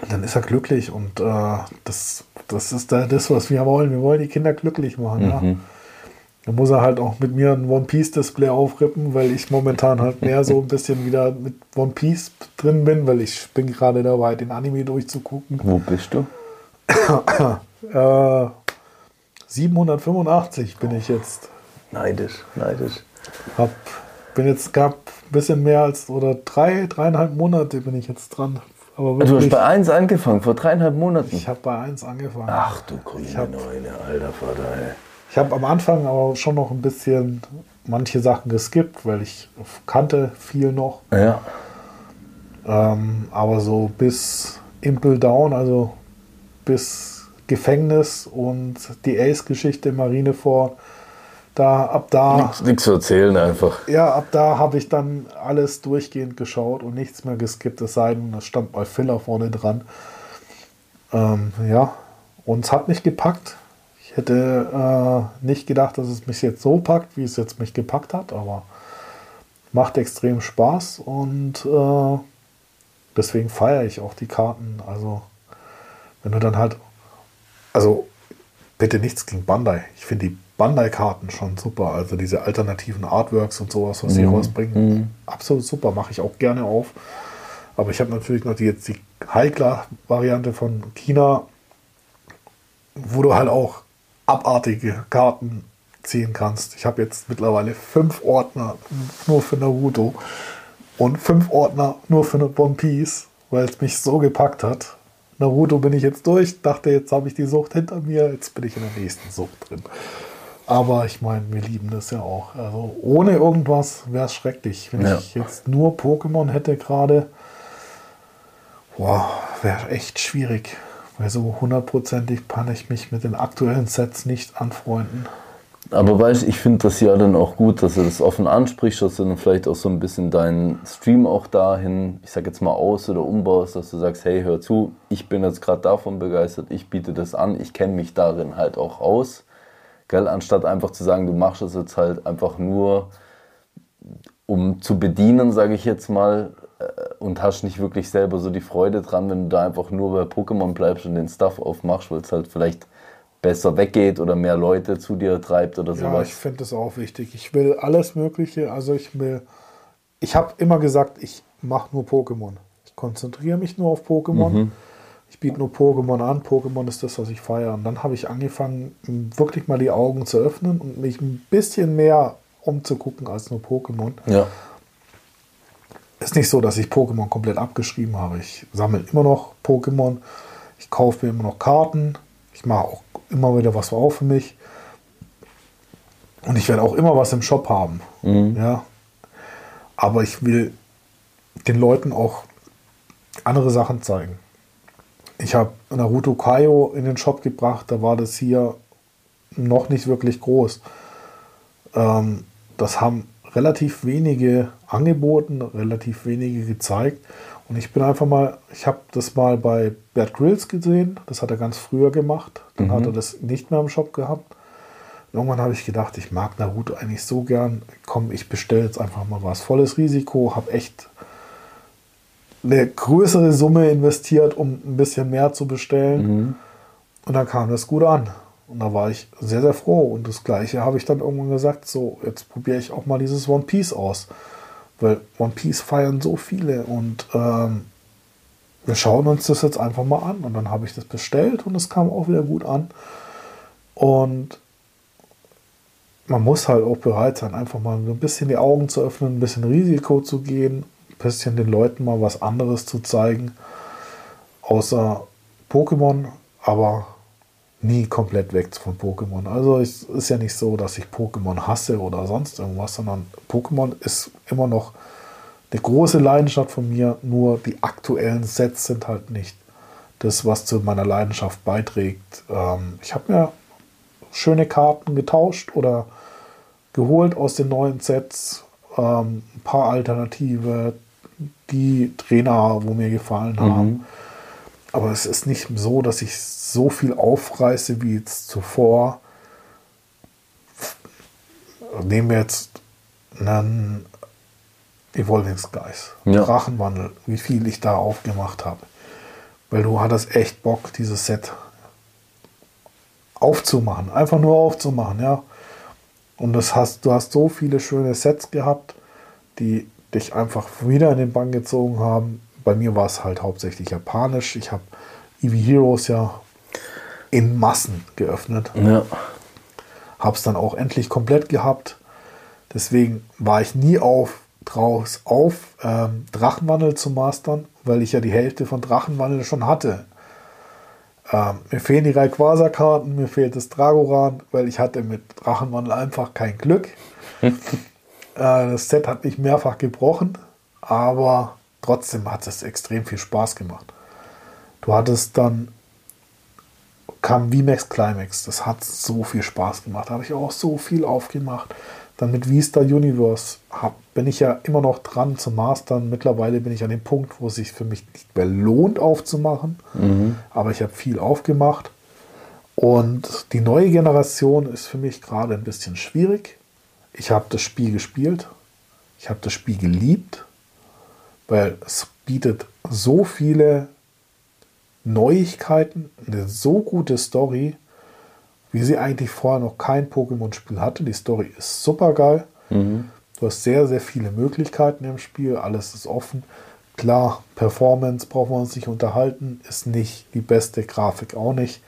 dann ist er glücklich und äh, das, das ist da das, was wir wollen. Wir wollen die Kinder glücklich machen. Ja. Dann muss er halt auch mit mir ein One Piece Display aufrippen, weil ich momentan halt mehr so ein bisschen wieder mit One Piece drin bin, weil ich bin gerade dabei, den Anime durchzugucken. Wo bist du? Äh, 785 bin ich jetzt. Neidisch, neidisch. Hab, bin jetzt gab ein bisschen mehr als oder drei, dreieinhalb Monate bin ich jetzt dran. Aber Du hast wirklich, bei 1 angefangen, vor dreieinhalb Monaten. ich habe bei 1 angefangen. Ach du hab- Neune, alter Vater, ey. Ich habe am Anfang aber schon noch ein bisschen manche Sachen geskippt, weil ich kannte viel noch. Ja, Ähm, aber so bis Impel Down, also bis Gefängnis und die Ace-Geschichte Marineford, da ab da, nichts zu erzählen einfach. ja, ab da habe ich dann alles durchgehend geschaut und nichts mehr geskippt, es sei denn, es stand mal Filler vorne dran. Ähm, ja, und es hat mich gepackt. Ich hätte äh, nicht gedacht, dass es mich jetzt so packt, wie es jetzt mich gepackt hat, aber macht extrem Spaß und äh, deswegen feiere ich auch die Karten. Also, wenn du dann halt, also bitte nichts gegen Bandai. Ich finde die Bandai-Karten schon super. Also diese alternativen Artworks und sowas, was sie rausbringen, absolut super. Mache ich auch gerne auf. Aber ich habe natürlich noch die, jetzt die High-Variante von China, wo du halt auch abartige Karten ziehen kannst. Ich habe jetzt mittlerweile fünf Ordner nur für Naruto und fünf Ordner nur für One Piece, weil es mich so gepackt hat. Naruto bin ich jetzt durch, dachte, jetzt habe ich die Sucht hinter mir, jetzt bin ich in der nächsten Sucht drin. Aber ich meine, wir lieben das ja auch. Also ohne irgendwas wäre es schrecklich. Wenn Ja. ich jetzt nur Pokémon hätte gerade, boah, wäre echt schwierig. Weil so hundertprozentig kann ich mich mit den aktuellen Sets nicht anfreunden. Aber weißt ich finde das ja dann auch gut, dass du das offen ansprichst, dass du dann vielleicht auch so ein bisschen deinen Stream auch dahin, ich sag jetzt mal aus oder umbaust, dass du sagst, hey, hör zu, ich bin jetzt gerade davon begeistert, ich biete das an, ich kenne mich darin halt auch aus. Gell? Anstatt einfach zu sagen, du machst es jetzt halt einfach nur, um zu bedienen, sage ich jetzt mal, äh, und hast nicht wirklich selber so die Freude dran, wenn du da einfach nur bei Pokémon bleibst und den Stuff aufmachst, weil es halt vielleicht besser weggeht oder mehr Leute zu dir treibt oder Ja, sowas. ich finde das auch wichtig. Ich will alles Mögliche. Also ich will. Ich habe immer gesagt, ich mache nur Pokémon. Ich konzentriere mich nur auf Pokémon. Ich biete nur Pokémon an. Pokémon ist das, was ich feiere. Und dann habe ich angefangen, wirklich mal die Augen zu öffnen und mich ein bisschen mehr umzugucken als nur Pokémon. ja. Ist nicht so, dass ich Pokémon komplett abgeschrieben habe. Ich sammle immer noch Pokémon. Ich kaufe mir immer noch Karten. Ich mache auch immer wieder was auf für mich. Und ich werde auch immer was im Shop haben. Ja. Aber ich will den Leuten auch andere Sachen zeigen. Ich habe Naruto Kaio in den Shop gebracht, da war das hier noch nicht wirklich groß. Ähm, das haben relativ wenige angeboten, relativ wenige gezeigt. Und ich bin einfach mal, ich habe das mal bei Bert Grills gesehen, das hat er ganz früher gemacht. Dann mhm. hat er das nicht mehr im Shop gehabt. Irgendwann habe ich gedacht, ich mag Naruto eigentlich so gern. Komm, ich bestelle jetzt einfach mal was. Volles Risiko, habe echt eine größere Summe investiert, um ein bisschen mehr zu bestellen. Mhm. Und dann kam das gut an. Und da war ich sehr, sehr froh. Und das Gleiche habe ich dann irgendwann gesagt: So, jetzt probiere ich auch mal dieses One Piece aus. Weil One Piece feiern so viele. Und ähm, wir schauen uns das jetzt einfach mal an. Und dann habe ich das bestellt und es kam auch wieder gut an. Und man muss halt auch bereit sein, einfach mal ein bisschen die Augen zu öffnen, ein bisschen Risiko zu gehen, ein bisschen den Leuten mal was anderes zu zeigen, außer Pokémon, aber nie komplett weg von Pokémon. Also es ist ja nicht so, dass ich Pokémon hasse oder sonst irgendwas, sondern Pokémon ist immer noch eine große Leidenschaft von mir, nur die aktuellen Sets sind halt nicht das, was zu meiner Leidenschaft beiträgt. Ähm, ich habe mir schöne Karten getauscht oder geholt aus den neuen Sets. Ähm, ein paar Alternative, die Trainer, wo mir gefallen haben. Mhm. Aber es ist nicht so, dass ich so viel aufreiße wie jetzt zuvor. Nehmen wir jetzt einen Evolving Skies, ja. Drachenwandel, wie viel ich da aufgemacht habe. Weil du hattest echt Bock, dieses Set aufzumachen, einfach nur aufzumachen, ja. Und das hast, du hast so viele schöne Sets gehabt, die dich einfach wieder in den Bann gezogen haben. Bei mir war es halt hauptsächlich japanisch. Ich habe Eevee Heroes ja in Massen geöffnet. Ja. Habe es dann auch endlich komplett gehabt. Deswegen war ich nie auf draus auf, ähm, Drachenwandel zu mastern, weil ich ja die Hälfte von Drachenwandel schon hatte. Ähm, mir fehlen die Rayquaza-Karten, mir fehlt das Dragoran, weil ich hatte mit Drachenwandel einfach kein Glück. äh, das Set hat mich mehrfach gebrochen, aber trotzdem hat es extrem viel Spaß gemacht. Du hattest dann kam VMAX Climax, das hat so viel Spaß gemacht, da habe ich auch so viel aufgemacht. Dann mit Vista Universe hab, bin ich ja immer noch dran zu mastern. Mittlerweile bin ich an dem Punkt, wo es sich für mich nicht mehr lohnt aufzumachen. Mhm. Aber ich habe viel aufgemacht. Und die neue Generation ist für mich gerade ein bisschen schwierig. Ich habe das Spiel gespielt. Ich habe das Spiel geliebt, weil es bietet so viele Neuigkeiten, eine so gute Story wie sie eigentlich vorher noch kein Pokémon-Spiel hatte. Die Story ist super geil. Mhm. Du hast sehr, sehr viele Möglichkeiten im Spiel. Alles ist offen. Klar, Performance brauchen wir uns nicht unterhalten. Ist nicht die beste Grafik auch nicht.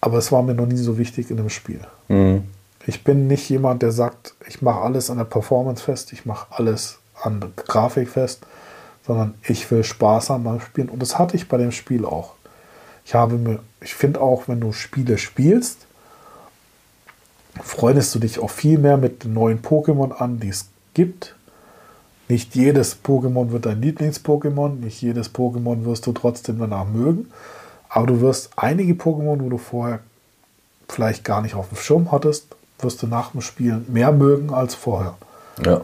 Aber es war mir noch nie so wichtig in dem Spiel. Mhm. Ich bin nicht jemand, der sagt, ich mache alles an der Performance fest, ich mache alles an der Grafik fest, sondern ich will Spaß haben beim Spielen. Und das hatte ich bei dem Spiel auch. Ich habe mir, ich finde auch, wenn du Spiele spielst, freundest du dich auch viel mehr mit den neuen Pokémon an, die es gibt. Nicht jedes Pokémon wird dein Lieblings-Pokémon, nicht jedes Pokémon wirst du trotzdem danach mögen, aber du wirst einige Pokémon, wo du vorher vielleicht gar nicht auf dem Schirm hattest, wirst du nach dem Spielen mehr mögen als vorher. Ja.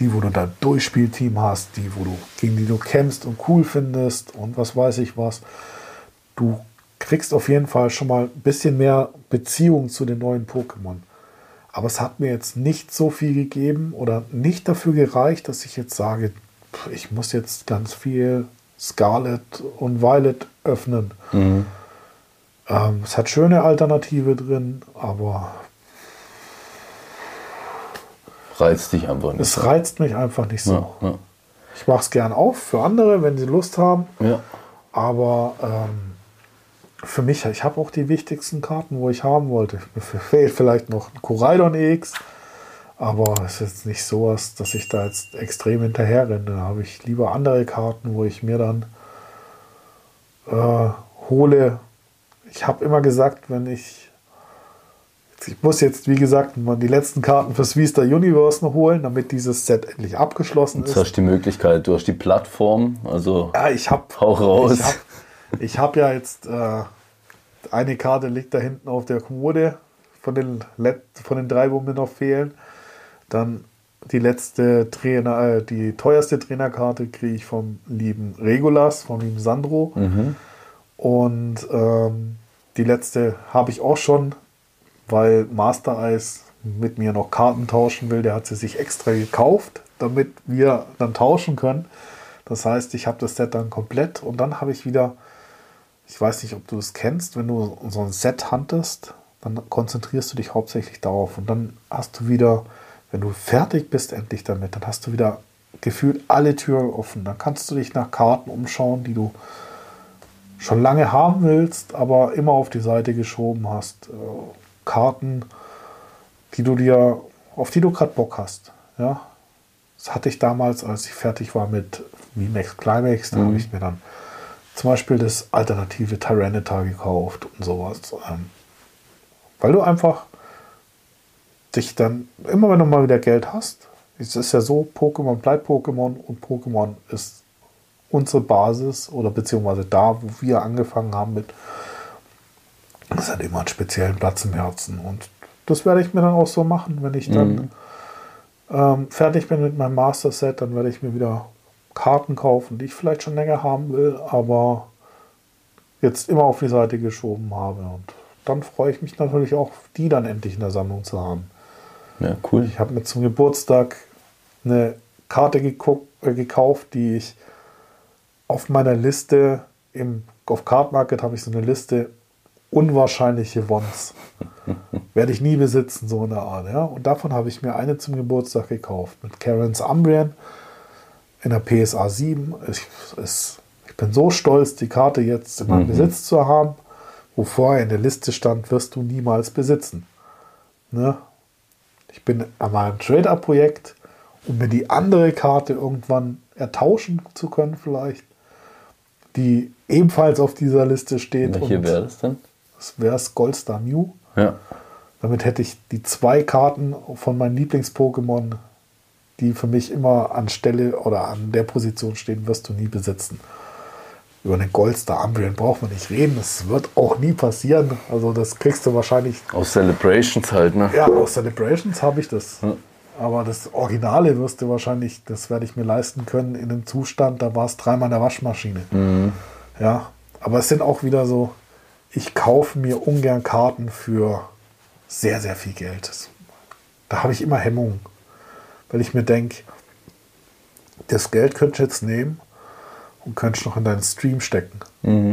Die, wo du dein Durchspielteam hast, die, wo du, gegen die du kämpfst und cool findest und was weiß ich was. Du kriegst auf jeden Fall schon mal ein bisschen mehr Beziehung zu den neuen Pokémon. Aber es hat mir jetzt nicht so viel gegeben oder nicht dafür gereicht, dass ich jetzt sage, ich muss jetzt ganz viel Scarlet und Violet öffnen. Mhm. Ähm, es hat schöne Alternative drin, aber reizt dich einfach nicht. Es reizt mich einfach nicht so. Ja, ja. Ich mache es gern auf für andere, wenn sie Lust haben. Ja. Aber ähm, für mich, ich habe auch die wichtigsten Karten, wo ich haben wollte. Mir fehlt vielleicht noch ein Koraidon EX, aber es ist jetzt nicht so, dass ich da jetzt extrem hinterher renne. Da habe ich lieber andere Karten, wo ich mir dann äh, hole. Ich habe immer gesagt, wenn ich Ich muss jetzt, wie gesagt, mal die letzten Karten fürs Vista Universe noch holen, damit dieses Set endlich abgeschlossen Jetzt ist. hast du die Möglichkeit, du hast die Plattform, also Ja, ich habe hau raus. Ich habe ich hab ja jetzt äh, eine Karte liegt da hinten auf der Kommode von den, Let von den drei, wo mir noch fehlen. Dann die letzte Trainer, äh, die teuerste Trainerkarte kriege ich vom lieben Regulas, vom lieben Sandro. Und ähm, die letzte habe ich auch schon, weil Master Ice mit mir noch Karten tauschen will. Der hat sie sich extra gekauft, damit wir dann tauschen können. Das heißt, ich habe das Set dann komplett und dann habe ich wieder, ich weiß nicht, ob du es kennst, wenn du so ein Set huntest, dann konzentrierst du dich hauptsächlich darauf und dann hast du wieder, wenn du fertig bist endlich damit, dann hast du wieder gefühlt alle Türen offen. Dann kannst du dich nach Karten umschauen, die du schon lange haben willst, aber immer auf die Seite geschoben hast. Äh, Karten, die du dir, auf die du gerade Bock hast. Ja, das hatte ich damals, als ich fertig war mit VMAX Climax, da habe ich mir dann zum Beispiel das alternative Tyranitar gekauft und sowas. Ähm, weil du einfach dich dann, immer wenn du mal wieder Geld hast, es ist ja so, Pokémon bleibt Pokémon und Pokémon ist unsere Basis oder beziehungsweise da, wo wir angefangen haben mit, das hat immer einen speziellen Platz im Herzen und das werde ich mir dann auch so machen, wenn ich dann ähm, fertig bin mit meinem Master Set, dann werde ich mir wieder Karten kaufen, die ich vielleicht schon länger haben will, aber jetzt immer auf die Seite geschoben habe und dann freue ich mich natürlich auch, die dann endlich in der Sammlung zu haben. Ja, cool. Ich habe mir zum Geburtstag eine Karte geguckt, äh, gekauft, die ich auf meiner Liste im auf Card Market habe ich so eine Liste unwahrscheinliche Wons. Werde ich nie besitzen, so eine Art. Ja? Und davon habe ich mir eine zum Geburtstag gekauft. Mit Karen's Umbrian in der PSA 7. Ich, es, ich bin so stolz, die Karte jetzt in meinem Besitz zu haben, wo vorher in der Liste stand, wirst du niemals besitzen. Ne? Ich bin an meinem Trade-Up-Projekt, um mir die andere Karte irgendwann ertauschen zu können, vielleicht, die ebenfalls auf dieser Liste steht. Welche wäre das denn? Das wäre es Goldstar Mew. Ja. Damit hätte ich die zwei Karten von meinen Lieblings-Pokémon, die für mich immer an Stelle oder an der Position stehen, wirst du nie besitzen. Über einen Goldstar Umbreon braucht man nicht reden. Das wird auch nie passieren. Also das kriegst du wahrscheinlich. Aus Celebrations halt, ne? Ja, aus Celebrations habe ich das. Aber das Originale wirst du wahrscheinlich, das werde ich mir leisten können, in einem Zustand, da war es dreimal in der Waschmaschine. Ja, aber es sind auch wieder so, ich kaufe mir ungern Karten für sehr, sehr viel Geld. Da habe ich immer Hemmungen, weil ich mir denke, das Geld könntest du jetzt nehmen und könntest noch in deinen Stream stecken.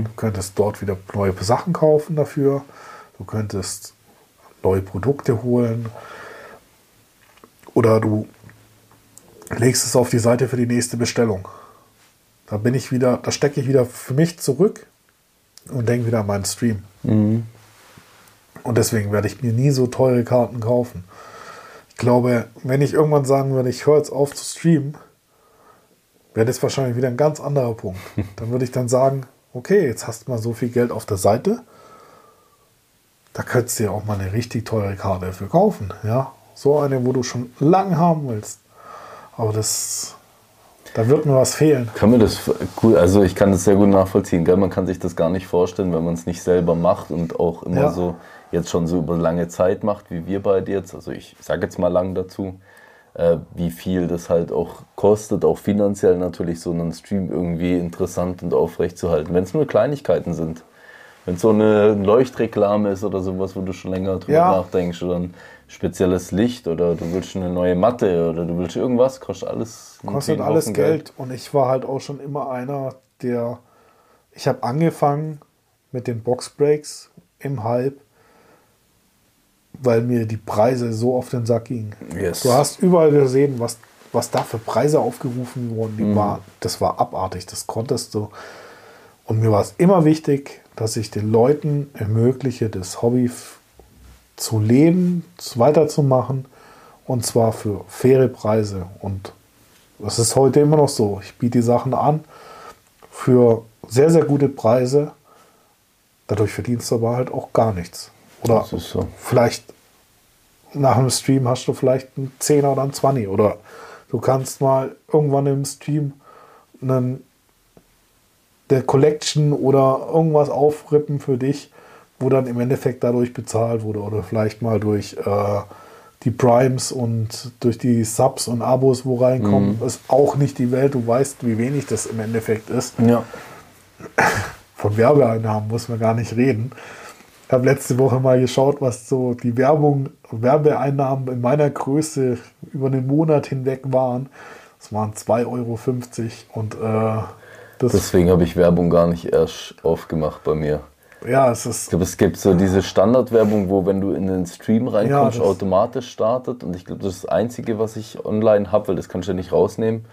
Du könntest dort wieder neue Sachen kaufen dafür. Du könntest neue Produkte holen. Oder du legst es auf die Seite für die nächste Bestellung. Da bin ich wieder, da stecke ich wieder für mich zurück und denke wieder an meinen Stream. Und deswegen werde ich mir nie so teure Karten kaufen. Ich glaube, wenn ich irgendwann sagen würde, ich höre jetzt auf zu streamen, wäre das wahrscheinlich wieder ein ganz anderer Punkt. Dann würde ich dann sagen, okay, jetzt hast du mal so viel Geld auf der Seite, da könntest du ja auch mal eine richtig teure Karte dafür kaufen. Ja, so eine, wo du schon lange haben willst. Aber das, da wird mir was fehlen. Kann mir das cool, also ich kann das sehr gut nachvollziehen, gell? Man kann sich das gar nicht vorstellen, wenn man es nicht selber macht und auch immer Ja. so jetzt schon so über lange Zeit macht, wie wir beide jetzt. Also ich sage jetzt mal lang dazu, äh, wie viel das halt auch kostet, auch finanziell natürlich so einen Stream irgendwie interessant und aufrecht zu halten. Wenn es nur Kleinigkeiten sind. Wenn es so eine Leuchtreklame ist oder sowas, wo du schon länger drüber Ja. nachdenkst oder ein spezielles Licht oder du willst eine neue Matte oder du willst irgendwas, kostet alles kostet alles Haufen Geld. Und ich war halt auch schon immer einer, der. Ich habe angefangen mit den Boxbreaks im Hype, weil mir die Preise so auf den Sack gingen. Yes. Du hast überall gesehen, was, was da für Preise aufgerufen wurden. Die war, das war abartig, das konntest du. Und mir war es immer wichtig, dass ich den Leuten ermögliche, das Hobby zu leben, weiterzumachen und zwar für faire Preise. Und das ist heute immer noch so. Ich biete die Sachen an für sehr, sehr gute Preise. Dadurch verdienst du aber halt auch gar nichts. Oder Das ist so. vielleicht nach dem Stream hast du vielleicht einen 10er oder einen 20 oder du kannst mal irgendwann im Stream einen, der Collection oder irgendwas aufrippen für dich, wo dann im Endeffekt dadurch bezahlt wurde oder vielleicht mal durch äh, die Primes und durch die Subs und Abos, wo reinkommen, Mhm. ist auch nicht die Welt. Du weißt, wie wenig das im Endeffekt ist. Ja. Von Werbeeinnahmen muss man gar nicht reden. Ich habe letzte Woche mal geschaut, was so die Werbung, Werbeeinnahmen in meiner Größe über den Monat hinweg waren. Das waren 2,50 Euro und äh, Deswegen habe ich Werbung gar nicht erst aufgemacht bei mir. ja, es Ich ist glaube, es gibt so diese Standardwerbung, wo wenn du in den Stream reinkommst, Ja, automatisch startet. Und ich glaube, das ist das Einzige, was ich online habe, weil das kannst du ja nicht rausnehmen.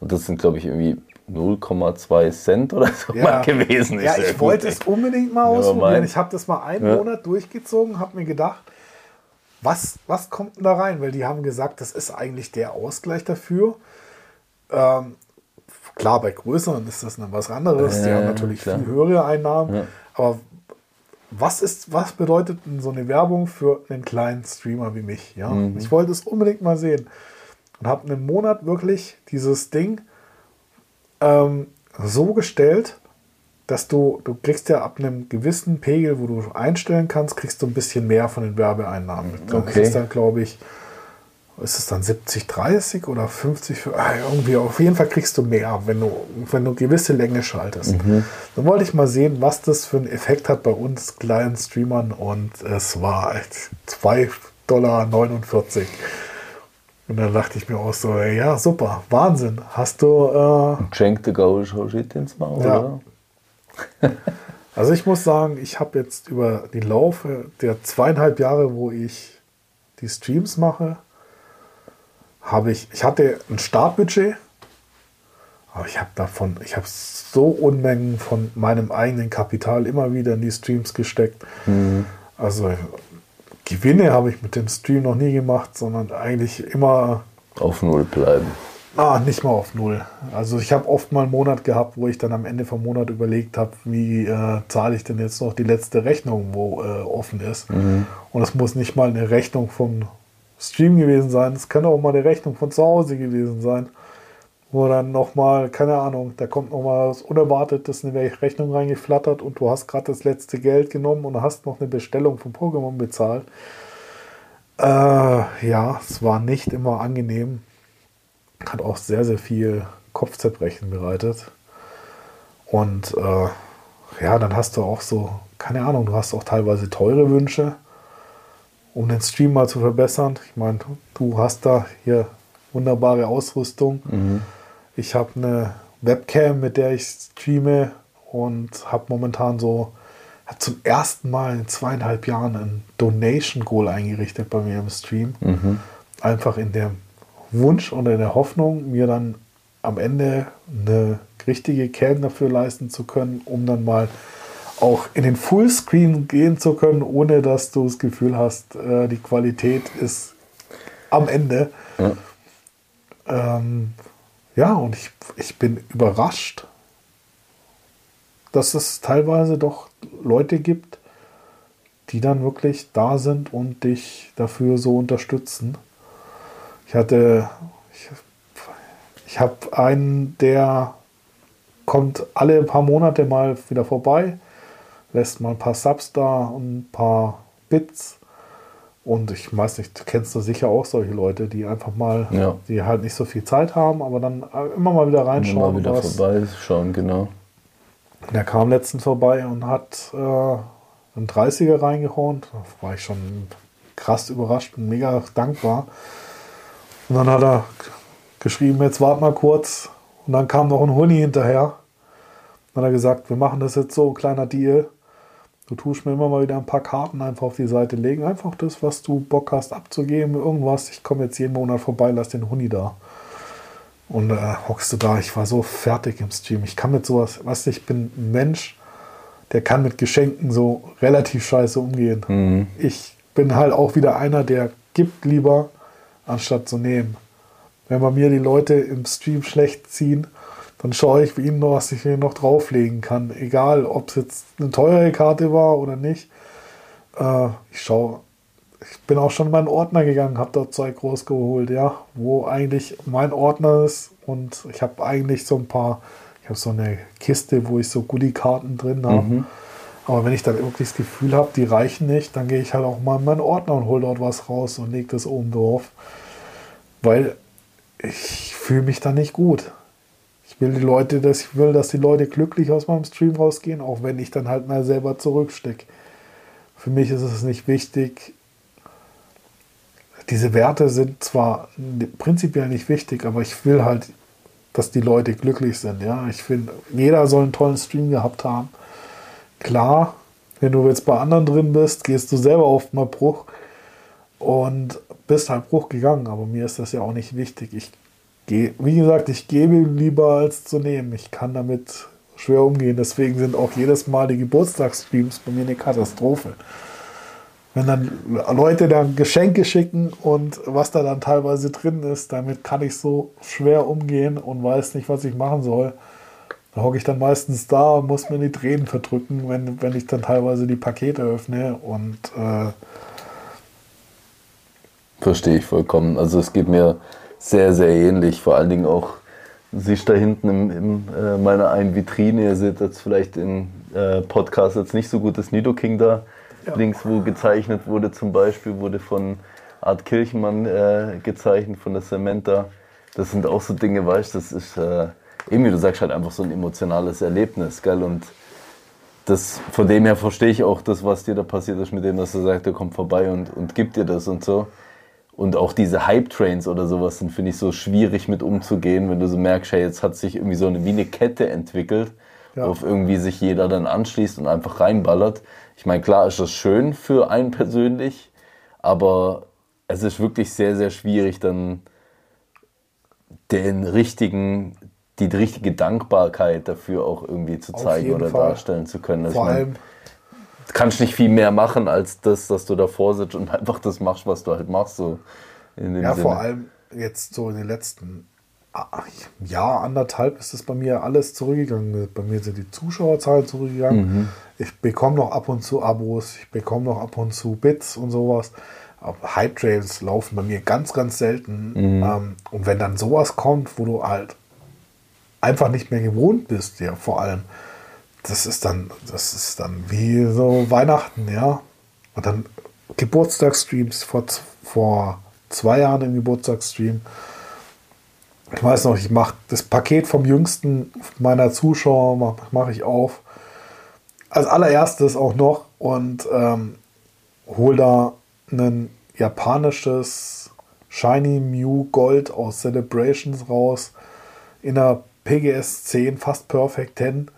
Und das sind, glaube ich, irgendwie 0,2 Cent oder so mal gewesen. Ja, Ist ich gut, wollte ey. es unbedingt mal Ja, ausprobieren. Ich habe das mal einen Ja. Monat durchgezogen, habe mir gedacht, was, was kommt denn da rein? Weil die haben gesagt, das ist eigentlich der Ausgleich dafür. Ähm, klar, bei größeren ist das dann was anderes. die Ja, haben ja, natürlich klar. viel höhere Einnahmen. Ja. Aber was, ist, was bedeutet denn so eine Werbung für einen kleinen Streamer wie mich? Ja? Mhm. Ich wollte es unbedingt mal sehen. Und habe einen Monat wirklich dieses Ding ähm, so gestellt, dass du, du kriegst ja ab einem gewissen Pegel, wo du einstellen kannst, kriegst du ein bisschen mehr von den Werbeeinnahmen. mit. Dann Okay. ist dann, glaube ich, ist es dann 70, 30 oder 50, für, ah, irgendwie, auf jeden Fall kriegst du mehr, wenn du, wenn du gewisse Länge schaltest. Dann wollte ich mal sehen, was das für einen Effekt hat bei uns kleinen Streamern und es war echt 2,49 Dollar. Und dann dachte ich mir auch so, ja, super, Wahnsinn. Hast du, äh, Cenk de Gaulle Shit ins Maul, Ja. oder? Also ich muss sagen, ich habe jetzt über die Laufe der zweieinhalb Jahre, wo ich die Streams mache, habe ich, ich hatte ein Startbudget, aber ich habe davon, ich habe so Unmengen von meinem eigenen Kapital immer wieder in die Streams gesteckt. Also Gewinne habe ich mit dem Stream noch nie gemacht, sondern eigentlich immer Auf Null bleiben. Ah, nicht mal auf Null. Also ich habe oft mal einen Monat gehabt, wo ich dann am Ende vom Monat überlegt habe, wie äh, zahle ich denn jetzt noch die letzte Rechnung, wo äh, offen ist. Und es muss nicht mal eine Rechnung vom Stream gewesen sein. Es kann auch mal eine Rechnung von zu Hause gewesen sein. Wo dann nochmal, keine Ahnung, da kommt nochmal was Unerwartetes in eine Rechnung reingeflattert und du hast gerade das letzte Geld genommen und hast noch eine Bestellung von Pokémon bezahlt. Äh, ja, es war nicht immer angenehm hat auch sehr, sehr viel Kopfzerbrechen bereitet. Und äh, ja, dann hast du auch so, keine Ahnung, du hast auch teilweise teure Wünsche, um den Stream mal zu verbessern. Ich meine, du hast da hier wunderbare Ausrüstung. Ich habe eine Webcam, mit der ich streame und habe momentan so, hab zum ersten Mal in zweieinhalb Jahren ein Donation Goal eingerichtet bei mir im Stream. Einfach in dem Wunsch oder in der Hoffnung, mir dann am Ende eine richtige Cam dafür leisten zu können, um dann mal auch in den Fullscreen gehen zu können, ohne dass du das Gefühl hast, äh, die Qualität ist am Ende. Ja. Ähm, ja, und ich, ich bin überrascht, dass es teilweise doch Leute gibt, die dann wirklich da sind und dich dafür so unterstützen. Ich hatte, ich, ich habe einen, der kommt alle paar Monate mal wieder vorbei, lässt mal ein paar Subs da und ein paar Bits. Und ich weiß nicht, du kennst du sicher auch solche Leute, die einfach mal, Ja. die halt nicht so viel Zeit haben, aber dann immer mal wieder Immer reinschauen. mal wieder was- vorbei schauen, genau. der kam letztens vorbei und hat äh, einen 30er reingehauen. Da war ich schon krass überrascht und mega dankbar. Und dann hat er geschrieben, jetzt wart mal kurz. Und dann kam noch ein Huni hinterher. Dann hat er gesagt, wir machen das jetzt so, kleiner Deal. Du tust mir immer mal wieder ein paar Karten einfach auf die Seite legen. Einfach das, was du Bock hast abzugeben. Irgendwas. Ich komme jetzt jeden Monat vorbei, lass den Huni da. Und äh, hockst du da, ich war so fertig im Stream. Ich kann mit sowas, weißt du, ich bin ein Mensch, der kann mit Geschenken so relativ scheiße umgehen. Ich bin halt auch wieder einer, der gibt lieber, anstatt zu nehmen. Wenn bei mir die Leute im Stream schlecht ziehen, dann schaue ich für ihn noch, was ich hier noch drauflegen kann. Egal, ob es jetzt eine teure Karte war oder nicht. Äh, ich schaue ich bin auch schon in meinen Ordner gegangen, habe dort Zeug rausgeholt, ja, wo eigentlich mein Ordner ist und ich habe eigentlich so ein paar, ich habe so eine Kiste, wo ich so Goodie-Karten drin habe. Mhm. Aber wenn ich dann wirklich das Gefühl habe, die reichen nicht, dann gehe ich halt auch mal in meinen Ordner und hole dort was raus und lege das oben drauf. Weil ich fühle mich da nicht gut. Ich will die Leute, dass ich will, dass die Leute glücklich aus meinem Stream rausgehen, auch wenn ich dann halt mal selber zurückstecke. Für mich ist es nicht wichtig. Diese Werte sind zwar prinzipiell nicht wichtig, aber ich will halt, dass die Leute glücklich sind. Ja, ich finde, jeder soll einen tollen Stream gehabt haben. Klar, wenn du jetzt bei anderen drin bist, gehst du selber oft mal Bruch und bist halt Bruch gegangen. Aber mir ist das ja auch nicht wichtig. Ich gehe, wie gesagt, ich gebe lieber als zu nehmen. Ich kann damit schwer umgehen. Deswegen sind auch jedes Mal die Geburtstagsstreams bei mir eine Katastrophe. Wenn dann Leute dann Geschenke schicken und was da dann teilweise drin ist, damit kann ich so schwer umgehen und weiß nicht, was ich machen soll. Da hocke ich dann meistens da und muss mir die Tränen verdrücken, wenn, wenn ich dann teilweise die Pakete öffne und äh Verstehe ich vollkommen. Also es geht mir sehr, sehr ähnlich. Vor allen Dingen auch, siehst da hinten in, in äh, meiner einen Vitrine, ihr seht jetzt vielleicht im äh, Podcast jetzt nicht so gut das Nido King da ja. links, wo gezeichnet wurde zum Beispiel, wurde von Art Kirchmann äh, gezeichnet, von der Samantha. Das sind auch so Dinge, weißt du, das ist äh, eben wie du sagst, halt einfach so ein emotionales Erlebnis, gell? Und das, von dem her verstehe ich auch das, was dir da passiert ist, mit dem, dass er sagt, er kommt vorbei und, und gibt dir das und so. Und auch diese Hype-Trains oder sowas sind, finde ich, so schwierig mit umzugehen, wenn du so merkst, hey, jetzt hat sich irgendwie so eine, wie eine Kette entwickelt, ja. worauf irgendwie sich jeder dann anschließt und einfach reinballert. Ich meine, klar ist das schön für einen persönlich, aber es ist wirklich sehr, sehr schwierig, dann den richtigen die richtige Dankbarkeit dafür auch irgendwie zu zeigen oder Fall. darstellen zu können. Vor ich allem du kannst nicht viel mehr machen als das, dass du davor sitzt und einfach das machst, was du halt machst. So ja, Sinne. vor allem jetzt so in den letzten Jahr, anderthalb ist es bei mir alles zurückgegangen. Bei mir sind die Zuschauerzahlen zurückgegangen. Mhm. Ich bekomme noch ab und zu Abos, ich bekomme noch ab und zu Bits und sowas. Hype Trails laufen bei mir ganz, ganz selten. Mhm. Ähm, und wenn dann sowas kommt, wo du halt einfach nicht mehr gewohnt bist, ja, vor allem. Das ist dann, das ist dann wie so Weihnachten, ja. Und dann Geburtstagsstreams vor, vor zwei Jahren im Geburtstagsstream. Ich weiß noch, ich mache das Paket vom jüngsten meiner Zuschauer mache mach ich auf. Als allererstes auch noch und ähm, hol da ein japanisches Shiny Mew Gold aus Celebrations raus in einer PGS 10 fast Perfect 10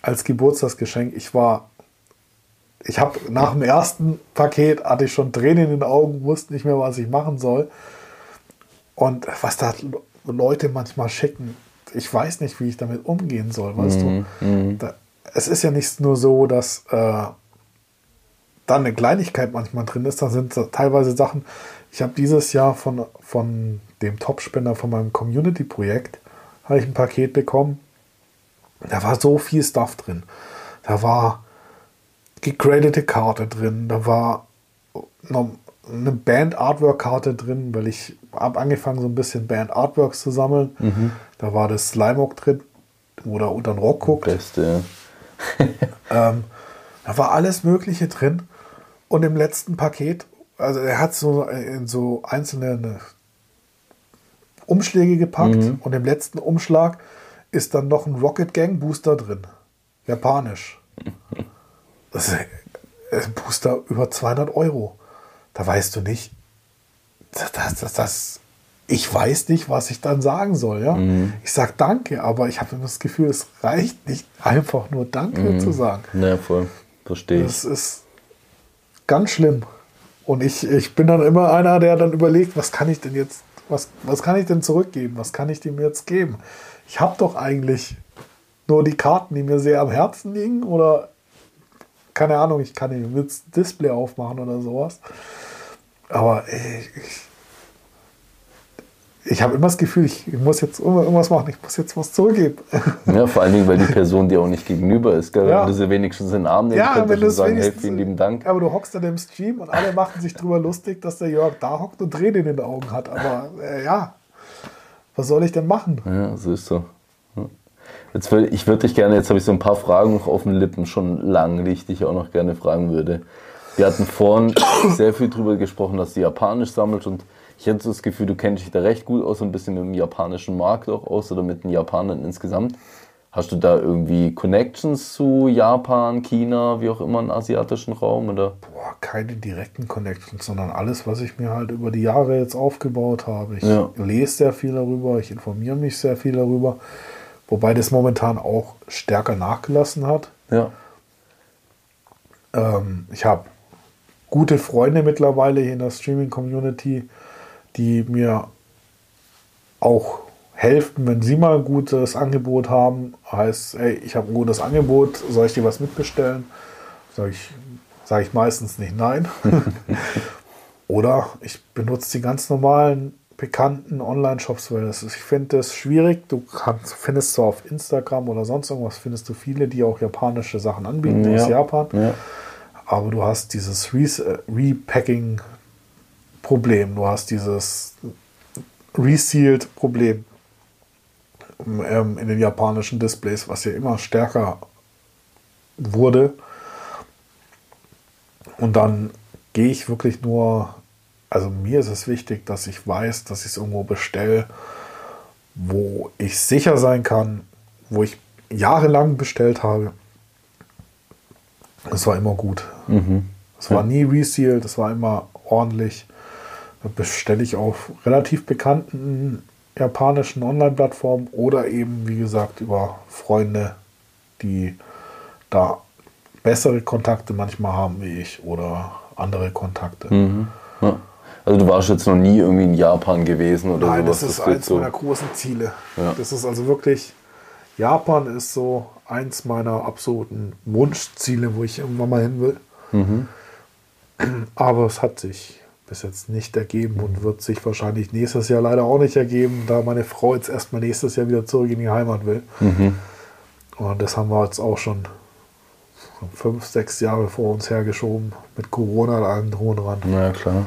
als Geburtstagsgeschenk. Ich war, ich habe nach dem ersten Paket hatte ich schon Tränen in den Augen, wusste nicht mehr, was ich machen soll. Und was da Leute manchmal schicken, ich weiß nicht, wie ich damit umgehen soll, weißt mm, du? Mm. Da, es ist ja nicht nur so, dass äh, da eine Kleinigkeit manchmal drin ist, da sind teilweise Sachen. Ich habe dieses Jahr von, von dem Topspender von meinem Community-Projekt habe ich ein Paket bekommen. Da war so viel Stuff drin. Da war gegradete Karte drin, da war eine Band Artwork Karte drin, weil ich habe angefangen so ein bisschen Band Artworks zu sammeln. Mhm. Da war das Slimeock drin, wo er unter den Rock guckt. Beste. ähm, da war alles Mögliche drin. Und im letzten Paket, also er hat so in so einzelne Umschläge gepackt mhm. und im letzten Umschlag ist dann noch ein Rocket Gang Booster drin. Japanisch. Das ist ein Booster über 200 Euro. Da weißt du nicht, das, das, das, ich weiß nicht, was ich dann sagen soll. Ja? Mhm. Ich sage Danke, aber ich habe das Gefühl, es reicht nicht einfach nur Danke mhm. zu sagen. Ja, voll. Verstehe ich. Das ist ganz schlimm. Und ich, ich bin dann immer einer, der dann überlegt, was kann ich denn jetzt was, was kann ich denn zurückgeben? Was kann ich dem jetzt geben? Ich habe doch eigentlich nur die Karten, die mir sehr am Herzen liegen oder keine Ahnung, ich kann den Witz Display aufmachen oder sowas. Aber ey, ich, ich habe immer das Gefühl, ich muss jetzt irgendwas machen, ich muss jetzt was zurückgeben. Ja, vor allen Dingen, weil die Person dir auch nicht gegenüber ist. Gell? Ja. Wenn du sie wenigstens in den Arm nehmen Ja, könntest und es sagen, hey, vielen lieben Dank. Aber du hockst an dem Stream und alle machen sich drüber lustig, dass der Jörg da hockt und Tränen in den Augen hat. Aber äh, ja, was soll ich denn machen? Ja, so ist so. Jetzt will, ich würde dich gerne, jetzt habe ich so ein paar Fragen noch auf den Lippen, schon lang, die ich dich auch noch gerne fragen würde. Wir hatten vorhin sehr viel darüber gesprochen, dass du Japanisch sammelst und ich hätte so das Gefühl, du kennst dich da recht gut aus, so ein bisschen mit dem japanischen Markt auch aus oder mit den Japanern insgesamt. Hast du da irgendwie Connections zu Japan, China, wie auch immer im asiatischen Raum? Oder? Boah, keine direkten Connections, sondern alles, was ich mir halt über die Jahre jetzt aufgebaut habe. Ich Ja. lese sehr viel darüber, ich informiere mich sehr viel darüber, wobei das momentan auch stärker nachgelassen hat. Ja. Ähm, ich habe gute Freunde mittlerweile hier in der Streaming-Community, die mir auch helfen, wenn sie mal ein gutes Angebot haben. Heißt, ey, ich habe ein gutes Angebot, soll ich dir was mitbestellen? Sage ich, sag ich meistens nicht nein. Oder ich benutze die ganz normalen bekannten Online-Shops, weil das ist, ich finde das schwierig. Du kannst, findest zwar auf Instagram oder sonst irgendwas, findest du viele, die auch japanische Sachen anbieten aus Japan. Ja. Aber du hast dieses Re äh, Repacking-Problem, du hast dieses Resealed-Problem ähm, in den japanischen Displays, was ja immer stärker wurde. Und dann gehe ich wirklich nur, also mir ist es wichtig, dass ich weiß, dass ich es irgendwo bestelle, wo ich sicher sein kann, wo ich jahrelang bestellt habe. Es war immer gut. Es war nie resealed, es war immer ordentlich. Bestelle ich auf relativ bekannten japanischen Online-Plattformen oder eben, wie gesagt, über Freunde, die da bessere Kontakte manchmal haben wie ich oder andere Kontakte. Ja. Also du warst jetzt noch nie irgendwie in Japan gewesen oder Nein, sowas? das ist wird eins meiner großen Ziele. Ja. Das ist also wirklich, Japan ist so eins meiner absoluten Wunschziele, wo ich irgendwann mal hin will. Mhm. Aber es hat sich bis jetzt nicht ergeben und wird sich wahrscheinlich nächstes Jahr leider auch nicht ergeben, da meine Frau jetzt erstmal nächstes Jahr wieder zurück in die Heimat will. Mhm. Und das haben wir jetzt auch schon fünf, sechs Jahre vor uns hergeschoben mit Corona und allem drum und dran. Ja, klar.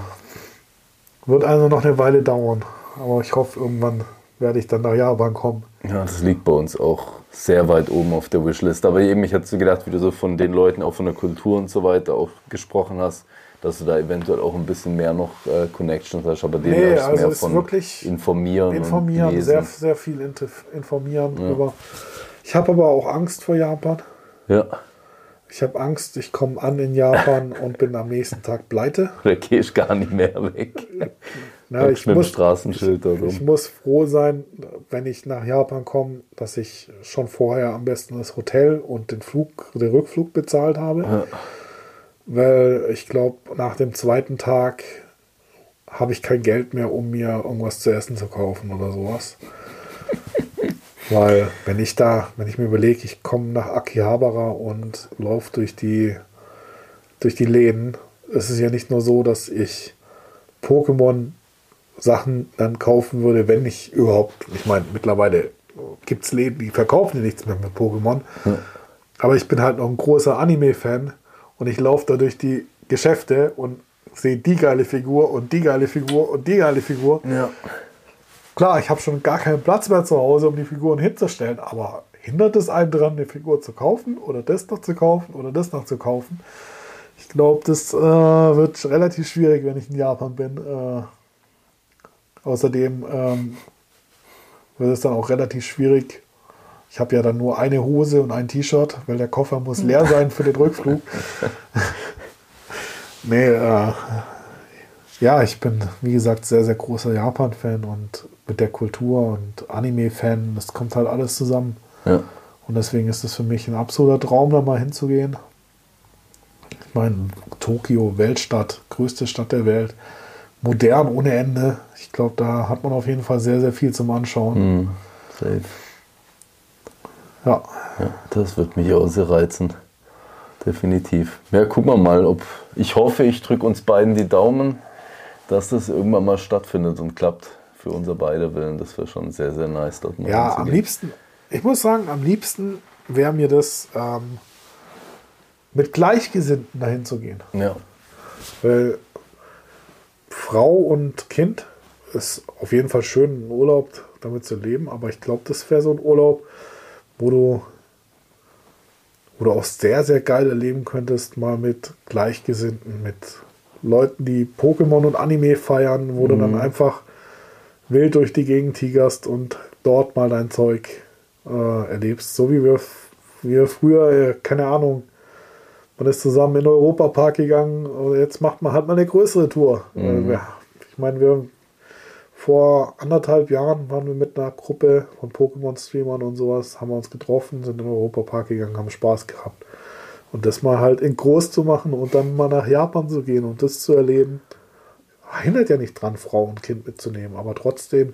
Wird also noch eine Weile dauern, aber ich hoffe, irgendwann werde ich dann nach Japan kommen. Ja, das liegt bei uns auch sehr weit oben auf der Wishlist. Aber eben, ich hatte so gedacht, wie du so von den Leuten, auch von der Kultur und so weiter auch gesprochen hast, dass du da eventuell auch ein bisschen mehr noch äh, Connections hast. Aber den Nee, du also mehr ist von wirklich informieren, Informieren, sehr, sehr viel informieren drüber. Ich habe aber auch Angst vor Japan. Ja, Ich habe Angst, ich komme an in Japan und bin am nächsten Tag pleite. da gehst gar nicht mehr weg. Na, ich, muss, Straßenschild ich rum. muss froh sein, wenn ich nach Japan komme, dass ich schon vorher am besten das Hotel und den Flug, den Rückflug bezahlt habe. Weil ich glaube, nach dem zweiten Tag habe ich kein Geld mehr, um mir irgendwas zu essen zu kaufen oder sowas. Weil wenn ich da, wenn ich mir überlege, ich komme nach Akihabara und laufe durch die, durch die Läden, es ist ja nicht nur so, dass ich Pokémon Sachen dann kaufen würde, wenn ich überhaupt, ich meine, mittlerweile gibt es Läden, die verkaufen ja nichts mehr mit Pokémon. Aber ich bin halt noch ein großer Anime-Fan und ich laufe da durch die Geschäfte und sehe die geile Figur und die geile Figur und die geile Figur. Ja. Klar, ich habe schon gar keinen Platz mehr zu Hause, um die Figuren hinzustellen, aber hindert es einen daran, eine Figur zu kaufen oder das noch zu kaufen oder das noch zu kaufen? Ich glaube, das äh, wird relativ schwierig, wenn ich in Japan bin. Äh, außerdem ähm, wird es dann auch relativ schwierig. Ich habe ja dann nur eine Hose und ein T-Shirt, weil der Koffer muss leer sein für den Rückflug. nee, äh, ja, ich bin, wie gesagt, sehr, sehr großer Japan-Fan und mit der Kultur und Anime-Fan, das kommt halt alles zusammen. Ja. Und deswegen ist es für mich ein absoluter Traum, da mal hinzugehen. Ich meine, Tokio, Weltstadt, größte Stadt der Welt, modern ohne Ende. Ich glaube, da hat man auf jeden Fall sehr, sehr viel zum Anschauen. Hm, safe. Ja, Ja, das wird mich auch sehr reizen. Definitiv. Ja, gucken wir mal, ob. Ich hoffe, ich drücke uns beiden die Daumen, dass das irgendwann mal stattfindet und klappt. für unser beide Willen, das wäre schon sehr, sehr nice, dort mal Ja, am liebsten, ich muss sagen, am liebsten wäre mir das, ähm, mit Gleichgesinnten dahin zu gehen. Ja, Weil Frau und Kind ist auf jeden Fall schön, einen Urlaub damit zu leben, aber ich glaube, das wäre so ein Urlaub, wo du, wo du auch sehr, sehr geil erleben könntest, mal mit Gleichgesinnten, mit Leuten, die Pokémon und Anime feiern, wo du dann einfach wild durch die Gegend tigerst und dort mal dein Zeug äh, erlebst. So wie wir, wir früher, äh, keine Ahnung, man ist zusammen in den Europapark gegangen und jetzt macht man halt mal eine größere Tour. Äh, wir- Ich meine, wir vor anderthalb Jahren waren wir mit einer Gruppe von Pokémon-Streamern und sowas, haben wir uns getroffen, sind in den Europapark gegangen, haben Spaß gehabt. Und das mal halt in groß zu machen und dann mal nach Japan zu gehen und das zu erleben, hindert ja nicht dran, Frau und Kind mitzunehmen, aber trotzdem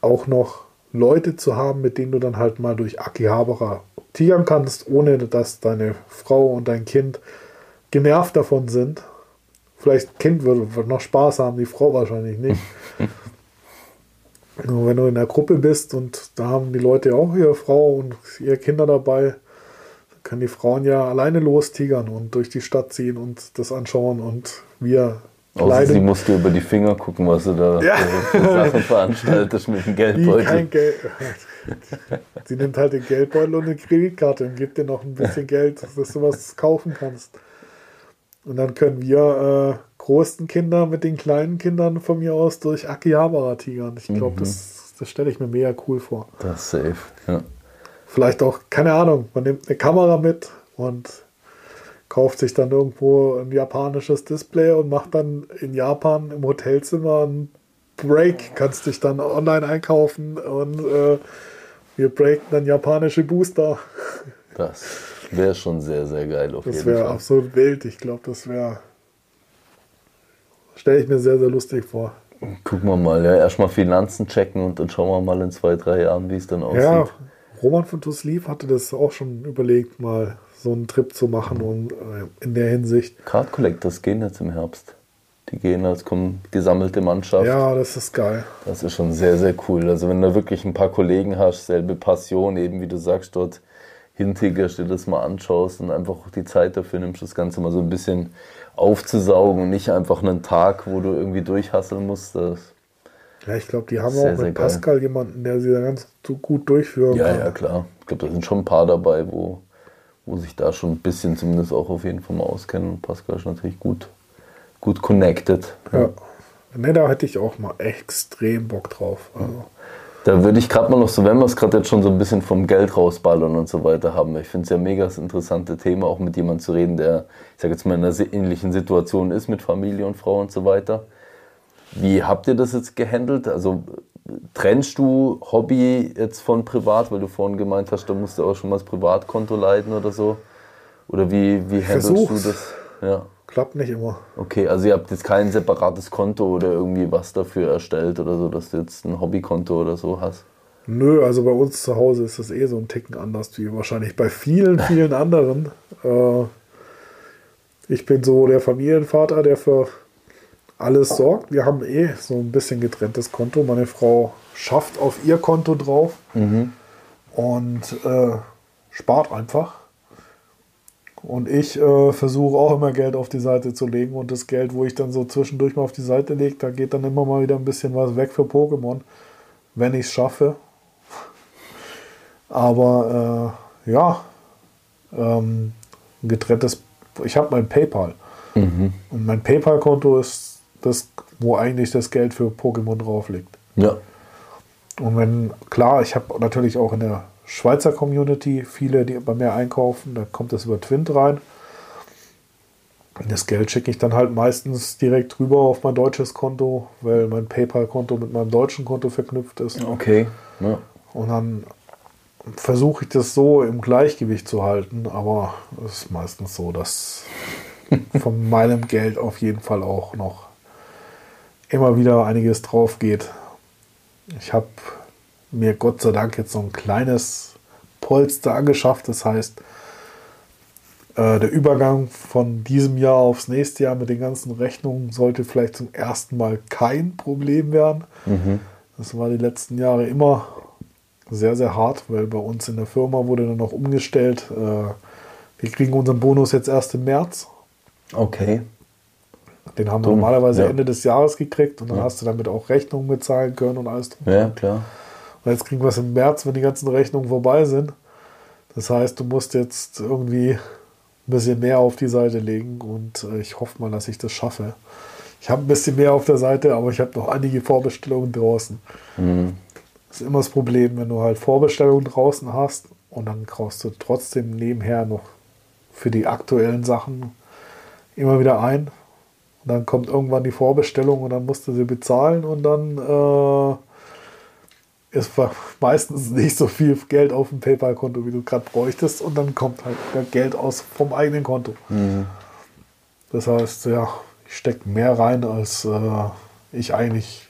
auch noch Leute zu haben, mit denen du dann halt mal durch Akihabara tigern kannst, ohne dass deine Frau und dein Kind genervt davon sind. Vielleicht Kind würde, würde noch Spaß haben, die Frau wahrscheinlich nicht. Nur wenn du in der Gruppe bist und da haben die Leute auch ihre Frau und ihre Kinder dabei, dann können die Frauen ja alleine lostigern und durch die Stadt ziehen und das anschauen und wir außer sie leiden muss dir über die Finger gucken, was du da Ja. für Sachen veranstaltest mit dem Geldbeutel. kein Geld. Sie nimmt halt den Geldbeutel und eine Kreditkarte und gibt dir noch ein bisschen Geld, dass du was kaufen kannst. Und dann können wir äh, großen Kinder mit den kleinen Kindern von mir aus durch Akihabara tigern. Ich glaube, das, das stelle ich mir mega cool vor. Das ist safe. Ja. Vielleicht auch, keine Ahnung, man nimmt eine Kamera mit und kauft sich dann irgendwo ein japanisches Display und macht dann in Japan im Hotelzimmer einen Break. Kannst dich dann online einkaufen und äh, wir breaken dann japanische Booster. Das wäre schon sehr, sehr geil auf Das jeden wäre Fall. absolut wild. Ich glaube, das wäre. Stelle ich mir sehr, sehr lustig vor. Gucken wir mal, ja, erstmal Finanzen checken und dann schauen wir mal in zwei, drei Jahren, wie es dann aussieht. Ja, Roman von To Sleep hatte das auch schon überlegt, mal so einen Trip zu machen und äh, in der Hinsicht. Card Collectors gehen jetzt im Herbst. Die gehen, als kommt gesammelte Mannschaft. Ja, das ist geil. Das ist schon sehr, sehr cool. Also wenn du wirklich ein paar Kollegen hast, selbe Passion, eben wie du sagst, dort hintigerst, dir das mal anschaust und einfach auch die Zeit dafür nimmst, das Ganze mal so ein bisschen aufzusaugen und nicht einfach einen Tag, wo du irgendwie durchhasseln musst. Ja, ich glaube, die haben Sehr, auch mit geil. Pascal jemanden, der sie da ganz so gut durchführen ja, kann. ja, klar. Ich glaube, da sind schon ein paar dabei, wo, wo sich da schon ein bisschen zumindest auch auf jeden Fall mal auskennen. Und Pascal ist natürlich gut, gut connected. Ja. Ne, da hätte ich auch mal extrem Bock drauf. Also, Da würde ich gerade mal noch so, wenn wir es gerade jetzt schon so ein bisschen vom Geld rausballern und so weiter haben, ich finde es ja mega das interessante Thema, auch mit jemandem zu reden, der, ich sage jetzt mal, in einer ähnlichen Situation ist mit Familie und Frau und so weiter. Wie habt ihr das jetzt gehandelt? Also trennst du Hobby jetzt von privat, weil du vorhin gemeint hast, da musst du auch schon mal das Privatkonto leiten oder so? Oder wie, wie handelst du das? Ja. Klappt nicht immer. Okay, also ihr habt jetzt kein separates Konto oder irgendwie was dafür erstellt oder so, dass du jetzt ein Hobbykonto oder so hast? Nö, also bei uns zu Hause ist das eh so ein Ticken anders wie wahrscheinlich bei vielen, vielen anderen. Äh, ich bin so der Familienvater, der für alles sorgt. Wir haben eh so ein bisschen getrenntes Konto. Meine Frau schafft auf ihr Konto drauf und äh, spart einfach. Und ich äh, versuche auch immer Geld auf die Seite zu legen und das Geld, wo ich dann so zwischendurch mal auf die Seite lege, da geht dann immer mal wieder ein bisschen was weg für Pokémon, wenn ich es schaffe. Aber äh, ja, ähm, ein getrenntes, ich habe mein PayPal. Und mein PayPal-Konto ist das, wo eigentlich das Geld für Pokémon drauf liegt. Ja. Und wenn, klar, ich habe natürlich auch in der Schweizer Community viele, die bei mir einkaufen, da kommt das über Twint rein. Das Geld schicke ich dann halt meistens direkt rüber auf mein deutsches Konto, weil mein PayPal-Konto mit meinem deutschen Konto verknüpft ist. Okay. Ja. Und dann versuche ich das so im Gleichgewicht zu halten, aber es ist meistens so, dass von meinem Geld auf jeden Fall auch noch immer wieder einiges drauf geht. Ich habe mir Gott sei Dank jetzt so ein kleines Polster angeschafft. Das heißt, äh, der Übergang von diesem Jahr aufs nächste Jahr mit den ganzen Rechnungen sollte vielleicht zum ersten Mal kein Problem werden. Das war die letzten Jahre immer sehr, sehr hart, weil bei uns in der Firma wurde dann noch umgestellt. Äh, wir kriegen unseren Bonus jetzt erst im März. Okay. Den haben wir normalerweise ja. Ende des Jahres gekriegt und dann hast du damit auch Rechnungen bezahlen können und alles drum. Ja, klar. Und jetzt kriegen wir es im März, wenn die ganzen Rechnungen vorbei sind. Das heißt, du musst jetzt irgendwie ein bisschen mehr auf die Seite legen und äh, ich hoffe mal, dass ich das schaffe. Ich habe ein bisschen mehr auf der Seite, aber ich habe noch einige Vorbestellungen draußen. Das ist immer das Problem, wenn du halt Vorbestellungen draußen hast und dann kaufst du trotzdem nebenher noch für die aktuellen Sachen immer wieder ein. Und dann kommt irgendwann die Vorbestellung und dann musst du sie bezahlen und dann äh, ist wa- meistens nicht so viel Geld auf dem PayPal-Konto, wie du gerade bräuchtest. Und dann kommt halt Geld aus vom eigenen Konto. Das heißt, ja, ich stecke mehr rein, als äh, ich eigentlich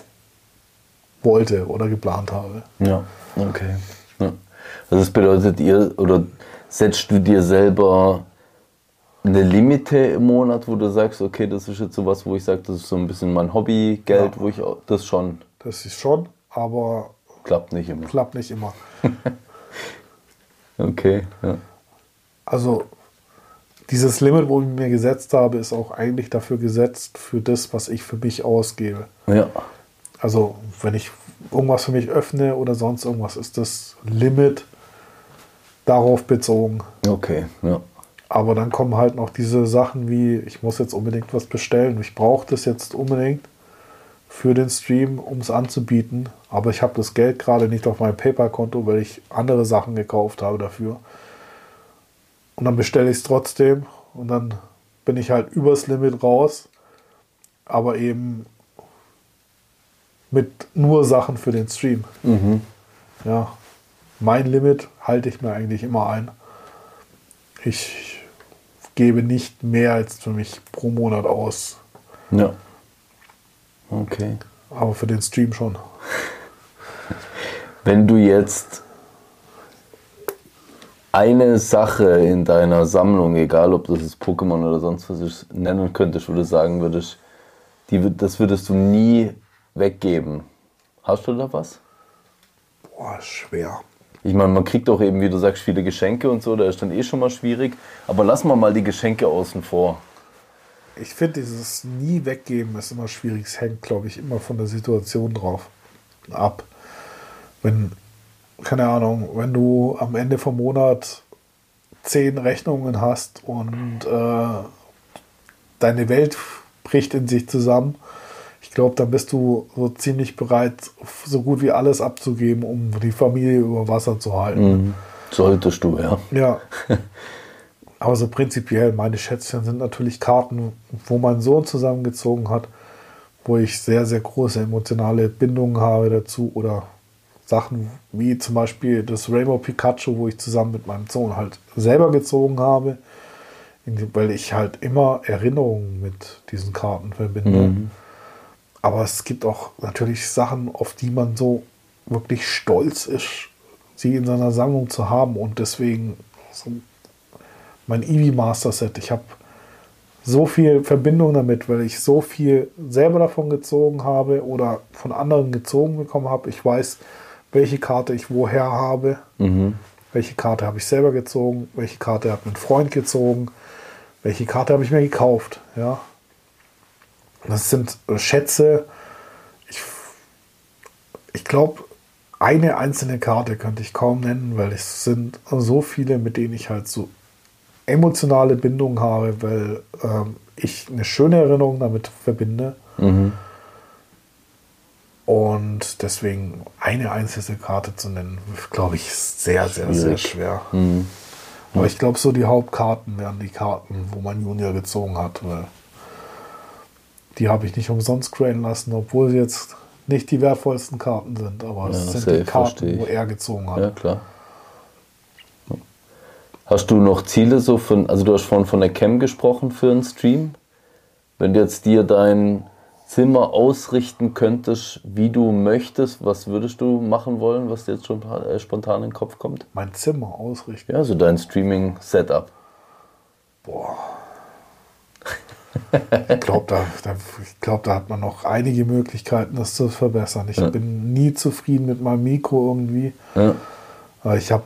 wollte oder geplant habe. Ja, okay. Ja. Also das bedeutet, ihr oder setzt du dir selber eine Limite im Monat, wo du sagst, okay, das ist jetzt sowas, wo ich sage, das ist so ein bisschen mein Hobbygeld, Ja. wo ich das schon Das ist schon, aber klappt nicht immer. klappt nicht immer. Okay, ja. Also dieses Limit, wo ich mir gesetzt habe, ist auch eigentlich dafür gesetzt, für das, was ich für mich ausgebe. Ja, Also wenn ich irgendwas für mich öffne oder sonst irgendwas, ist das Limit darauf bezogen. okay, ja. Aber dann kommen halt noch diese Sachen wie, ich muss jetzt unbedingt was bestellen, ich brauche das jetzt unbedingt für den Stream, um es anzubieten. Aber ich habe das Geld gerade nicht auf meinem PayPal-Konto, weil ich andere Sachen gekauft habe dafür. Und dann bestelle ich es trotzdem und dann bin ich halt übers Limit raus, aber eben mit nur Sachen für den Stream. Ja, mein Limit halte ich mir eigentlich immer ein. Ich gebe nicht mehr als für mich pro Monat aus, Ja. Okay. aber für den Stream schon. Wenn du jetzt eine Sache in deiner Sammlung, egal ob das jetzt Pokémon oder sonst was ist, nennen könntest, du sagen würdest, die, das würdest du nie weggeben. Hast du da was? Boah, schwer. Ich meine, man kriegt auch eben, wie du sagst, viele Geschenke und so, da ist dann eh schon mal schwierig. Aber lassen wir mal die Geschenke außen vor. Ich finde, dieses nie weggeben ist immer schwierig. Es hängt, glaube ich, immer von der Situation drauf ab. Wenn, keine Ahnung, wenn du am Ende vom Monat zehn Rechnungen hast und äh, deine Welt bricht in sich zusammen, ich glaube, dann bist du so ziemlich bereit, so gut wie alles abzugeben, um die Familie über Wasser zu halten. Solltest du, ja. Ja. Aber so prinzipiell, meine Schätzchen sind natürlich Karten, wo mein Sohn zusammengezogen hat, wo ich sehr, sehr große emotionale Bindungen habe dazu oder Sachen wie zum Beispiel das Rainbow Pikachu, wo ich zusammen mit meinem Sohn halt selber gezogen habe, weil ich halt immer Erinnerungen mit diesen Karten verbinde. Aber es gibt auch natürlich Sachen, auf die man so wirklich stolz ist, sie in seiner Sammlung zu haben und deswegen so mein Eevee Master Set. Ich habe so viel Verbindung damit, weil ich so viel selber davon gezogen habe oder von anderen gezogen bekommen habe. Ich weiß, welche Karte ich woher habe, welche Karte habe ich selber gezogen, welche Karte hat mein Freund gezogen, welche Karte habe ich mir gekauft. Ja, das sind äh, Schätze. Ich, ich glaube, eine einzelne Karte könnte ich kaum nennen, weil es sind so viele, mit denen ich halt so emotionale Bindung habe, weil ähm, ich eine schöne Erinnerung damit verbinde. Und deswegen eine einzelne Karte zu nennen, glaube ich, ist sehr, sehr, sehr Schwierig. schwer. Aber ich glaube, so die Hauptkarten wären die Karten, wo mein Junior gezogen hat. Weil die habe ich nicht umsonst graden lassen, obwohl sie jetzt nicht die wertvollsten Karten sind. Aber es Ja, sind die Karten, wo er gezogen hat. Ja, klar. Hast du noch Ziele so von, also du hast vorhin von der Cam gesprochen für einen Stream? Wenn du jetzt dir dein Zimmer ausrichten könntest, wie du möchtest, was würdest du machen wollen, was dir jetzt schon äh, spontan in den Kopf kommt? Mein Zimmer ausrichten. Ja, so dein Streaming-Setup. Boah. Ich glaube, da, da, ich glaub, da hat man noch einige Möglichkeiten, das zu verbessern. Ich Ja. bin nie zufrieden mit meinem Mikro irgendwie. Ja. Aber ich habe,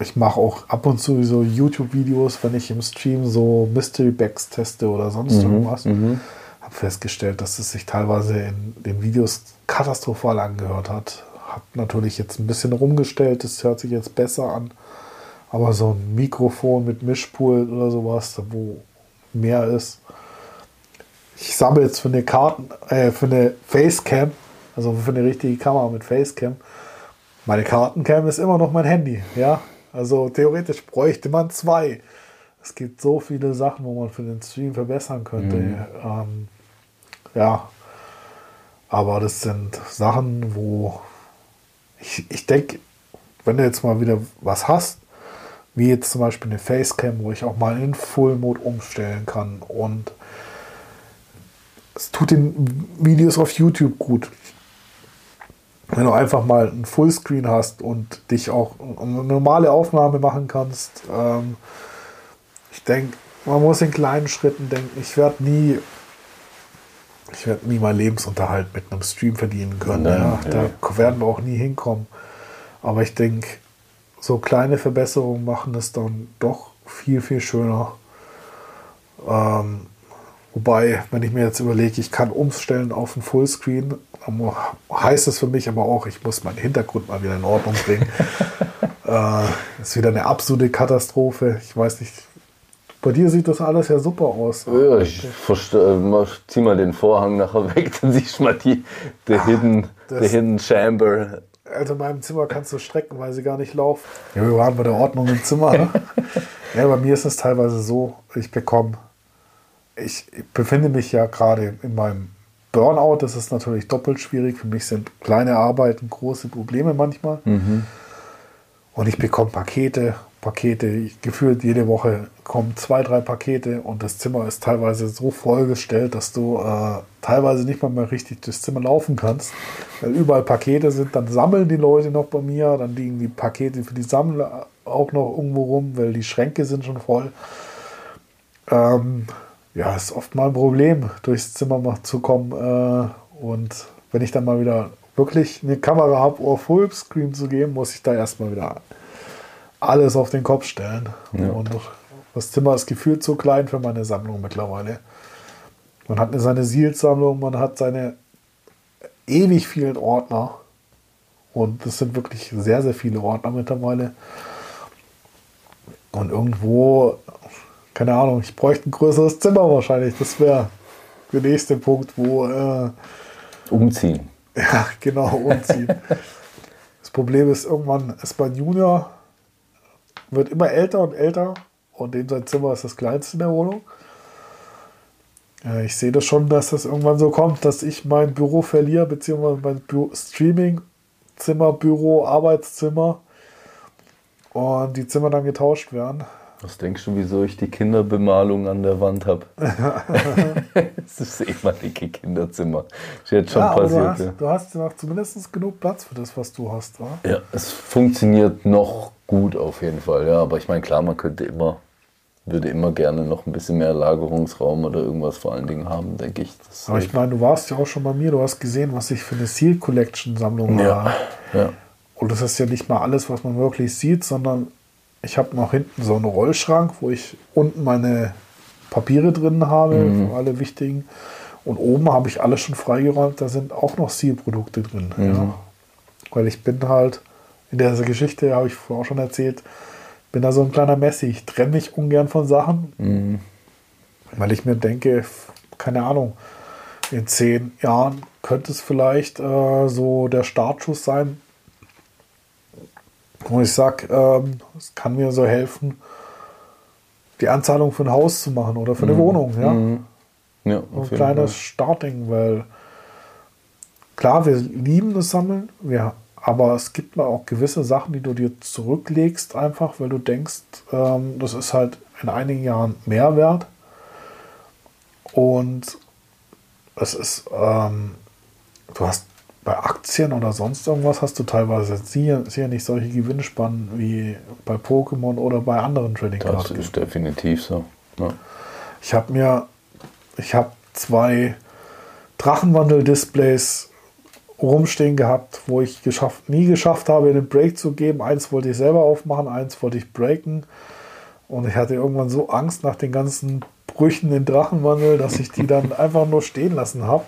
ich mache auch ab und zu so YouTube-Videos, wenn ich im Stream so Mystery Bags teste oder sonst irgendwas. Habe festgestellt, dass es sich teilweise in den Videos katastrophal angehört hat. Hab natürlich jetzt ein bisschen rumgestellt, das hört sich jetzt besser an. Aber so ein Mikrofon mit Mischpult oder sowas, wo mehr ist. Ich sammle jetzt für eine Karten, äh, für eine Facecam, also für eine richtige Kamera mit Facecam. Meine Kartencam ist immer noch mein Handy, ja. Also theoretisch bräuchte man zwei. Es gibt so viele Sachen, wo man für den Stream verbessern könnte. Ähm, ja. Aber das sind Sachen, wo ich, ich denke, wenn du jetzt mal wieder was hast, wie jetzt zum Beispiel eine Facecam, wo ich auch mal in Full Mode umstellen kann und es tut den Videos auf YouTube gut. Wenn du einfach mal ein Fullscreen hast und dich auch eine normale Aufnahme machen kannst, ähm, ich denke, man muss in kleinen Schritten denken. Ich werde nie, ich werde nie meinen Lebensunterhalt mit einem Stream verdienen können. Nein, ja. ja. Da werden wir auch nie hinkommen. Aber ich denke, so kleine Verbesserungen machen es dann doch viel, viel schöner. Ähm, wobei, wenn ich mir jetzt überlege, ich kann umstellen auf ein Fullscreen, heißt es für mich aber auch, ich muss meinen Hintergrund mal wieder in Ordnung bringen. äh, ist wieder eine absolute Katastrophe. Ich weiß nicht, bei dir sieht das alles ja super aus. Ja, ich verste- äh, zieh mal den Vorhang nachher weg, dann siehst du mal die, the hidden, das- the hidden chamber. Also in meinem Zimmer kannst du strecken, weil sie gar nicht laufen. Ja, wir waren bei der Ordnung im Zimmer. Ne? ja, bei mir ist es teilweise so, ich bekomme, ich befinde mich ja gerade in meinem Burnout. Das ist natürlich doppelt schwierig. Für mich sind kleine Arbeiten große Probleme manchmal. Und ich bekomme Pakete, Pakete. Ich, gefühlt jede Woche kommen zwei, drei Pakete und das Zimmer ist teilweise so vollgestellt, dass du äh, teilweise nicht mal mehr richtig durchs Zimmer laufen kannst, weil überall Pakete sind. Dann sammeln die Leute noch bei mir, dann liegen die Pakete für die Sammler auch noch irgendwo rum, weil die Schränke sind schon voll. Ähm, ja, ist oft mal ein Problem, durchs Zimmer zu kommen. Äh, und wenn ich dann mal wieder wirklich eine Kamera habe, um Fullscreen zu geben, muss ich da erstmal wieder alles auf den Kopf stellen. Und das Zimmer ist gefühlt zu klein für meine Sammlung mittlerweile. Man hat seine Seals-Sammlung, man hat seine ewig vielen Ordner. Und das sind wirklich sehr, sehr viele Ordner mittlerweile. Und irgendwo, keine Ahnung, ich bräuchte ein größeres Zimmer wahrscheinlich. Das wäre der nächste Punkt, wo, äh, Umziehen. ja, genau, umziehen. das Problem ist, irgendwann ist mein Junior, wird immer älter und älter und dem sein Zimmer ist das kleinste in der Wohnung. Äh, Ich sehe das schon, dass das irgendwann so kommt, dass ich mein Büro verliere, beziehungsweise mein Bü Streaming-Zimmer, Büro, Arbeitszimmer und die Zimmer dann getauscht werden. Was denkst du, wieso ich die Kinderbemalung an der Wand habe? das ist ehemalige Kinderzimmer. Ist jetzt schon ja, aber du passiert. hast, ja. du hast ja noch zumindest genug Platz für das, was du hast. Wa? Ja, es funktioniert noch gut auf jeden Fall, ja. Aber ich meine, klar, man könnte immer, würde immer gerne noch ein bisschen mehr Lagerungsraum oder irgendwas vor allen Dingen haben, denke ich. Das Aber ich meine, du warst ja auch schon bei mir, du hast gesehen, was ich für eine Seal Collection Sammlung ja, habe. ja. Und das ist ja nicht mal alles, was man wirklich sieht, sondern ich habe noch hinten so einen Rollschrank, wo ich unten meine Papiere drin habe, für alle wichtigen. Und oben habe ich alles schon freigeräumt, da sind auch noch Seal-Produkte drin. Ja. Weil ich bin halt, in dieser Geschichte habe ich vorher auch schon erzählt, bin da so ein kleiner Messi. Ich trenne mich ungern von Sachen, weil ich mir denke, keine Ahnung, in zehn Jahren könnte es vielleicht äh, so der Startschuss sein, wo ich sage, ähm, es kann mir so helfen, die Anzahlung für ein Haus zu machen oder für eine Wohnung. Ja? ja ein kleines Fall. Starting, weil klar, wir lieben das Sammeln, wir, aber es gibt mal auch gewisse Sachen, die du dir zurücklegst, einfach weil du denkst, ähm, das ist halt in einigen Jahren mehr wert. Und es ist, ähm, du hast bei Aktien oder sonst irgendwas hast du teilweise sicher, sicher nicht solche Gewinnspannen wie bei Pokémon oder bei anderen Trading Das Cards. ist definitiv so. Ja. Ich habe mir, ich habe zwei Drachenwandel-Displays rumstehen gehabt, wo ich geschafft, nie geschafft habe, einen Break zu geben. Eins wollte ich selber aufmachen, eins wollte ich breaken. Und ich hatte irgendwann so Angst nach den ganzen Brüchen in Drachenwandel, dass ich die dann einfach nur stehen lassen habe.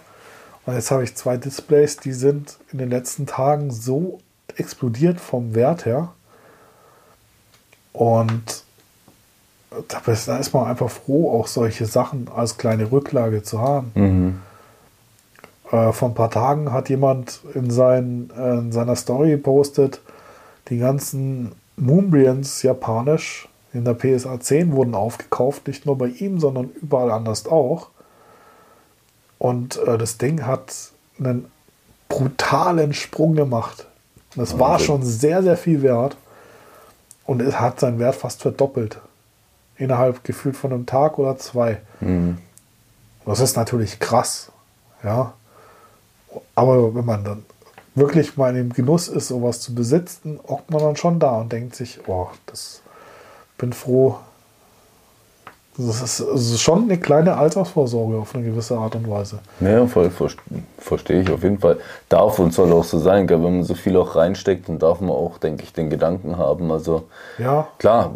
Und jetzt habe ich zwei Displays, die sind in den letzten Tagen so explodiert vom Wert her. Und da ist man einfach froh, auch solche Sachen als kleine Rücklage zu haben. Mhm. Äh, vor ein paar Tagen hat jemand in, sein, äh, in seiner Story gepostet, die ganzen Moonbrians japanisch in der PSA 10 wurden aufgekauft, nicht nur bei ihm, sondern überall anders auch. Und äh, das Ding hat einen brutalen Sprung gemacht. Das war Wahnsinn. schon sehr, sehr viel wert. Und es hat seinen Wert fast verdoppelt. Innerhalb gefühlt von einem Tag oder zwei. Mhm. Das ist natürlich krass. Ja. Aber wenn man dann wirklich mal in dem Genuss ist, sowas zu besitzen, hockt man dann schon da und denkt sich, oh, das bin froh. Das ist, das ist schon eine kleine Altersvorsorge auf eine gewisse Art und Weise. Ja, voll ver- verstehe ich auf jeden Fall. Darf und soll auch so sein, gell? wenn man so viel auch reinsteckt, dann darf man auch, denke ich, den Gedanken haben. Also Ja, klar,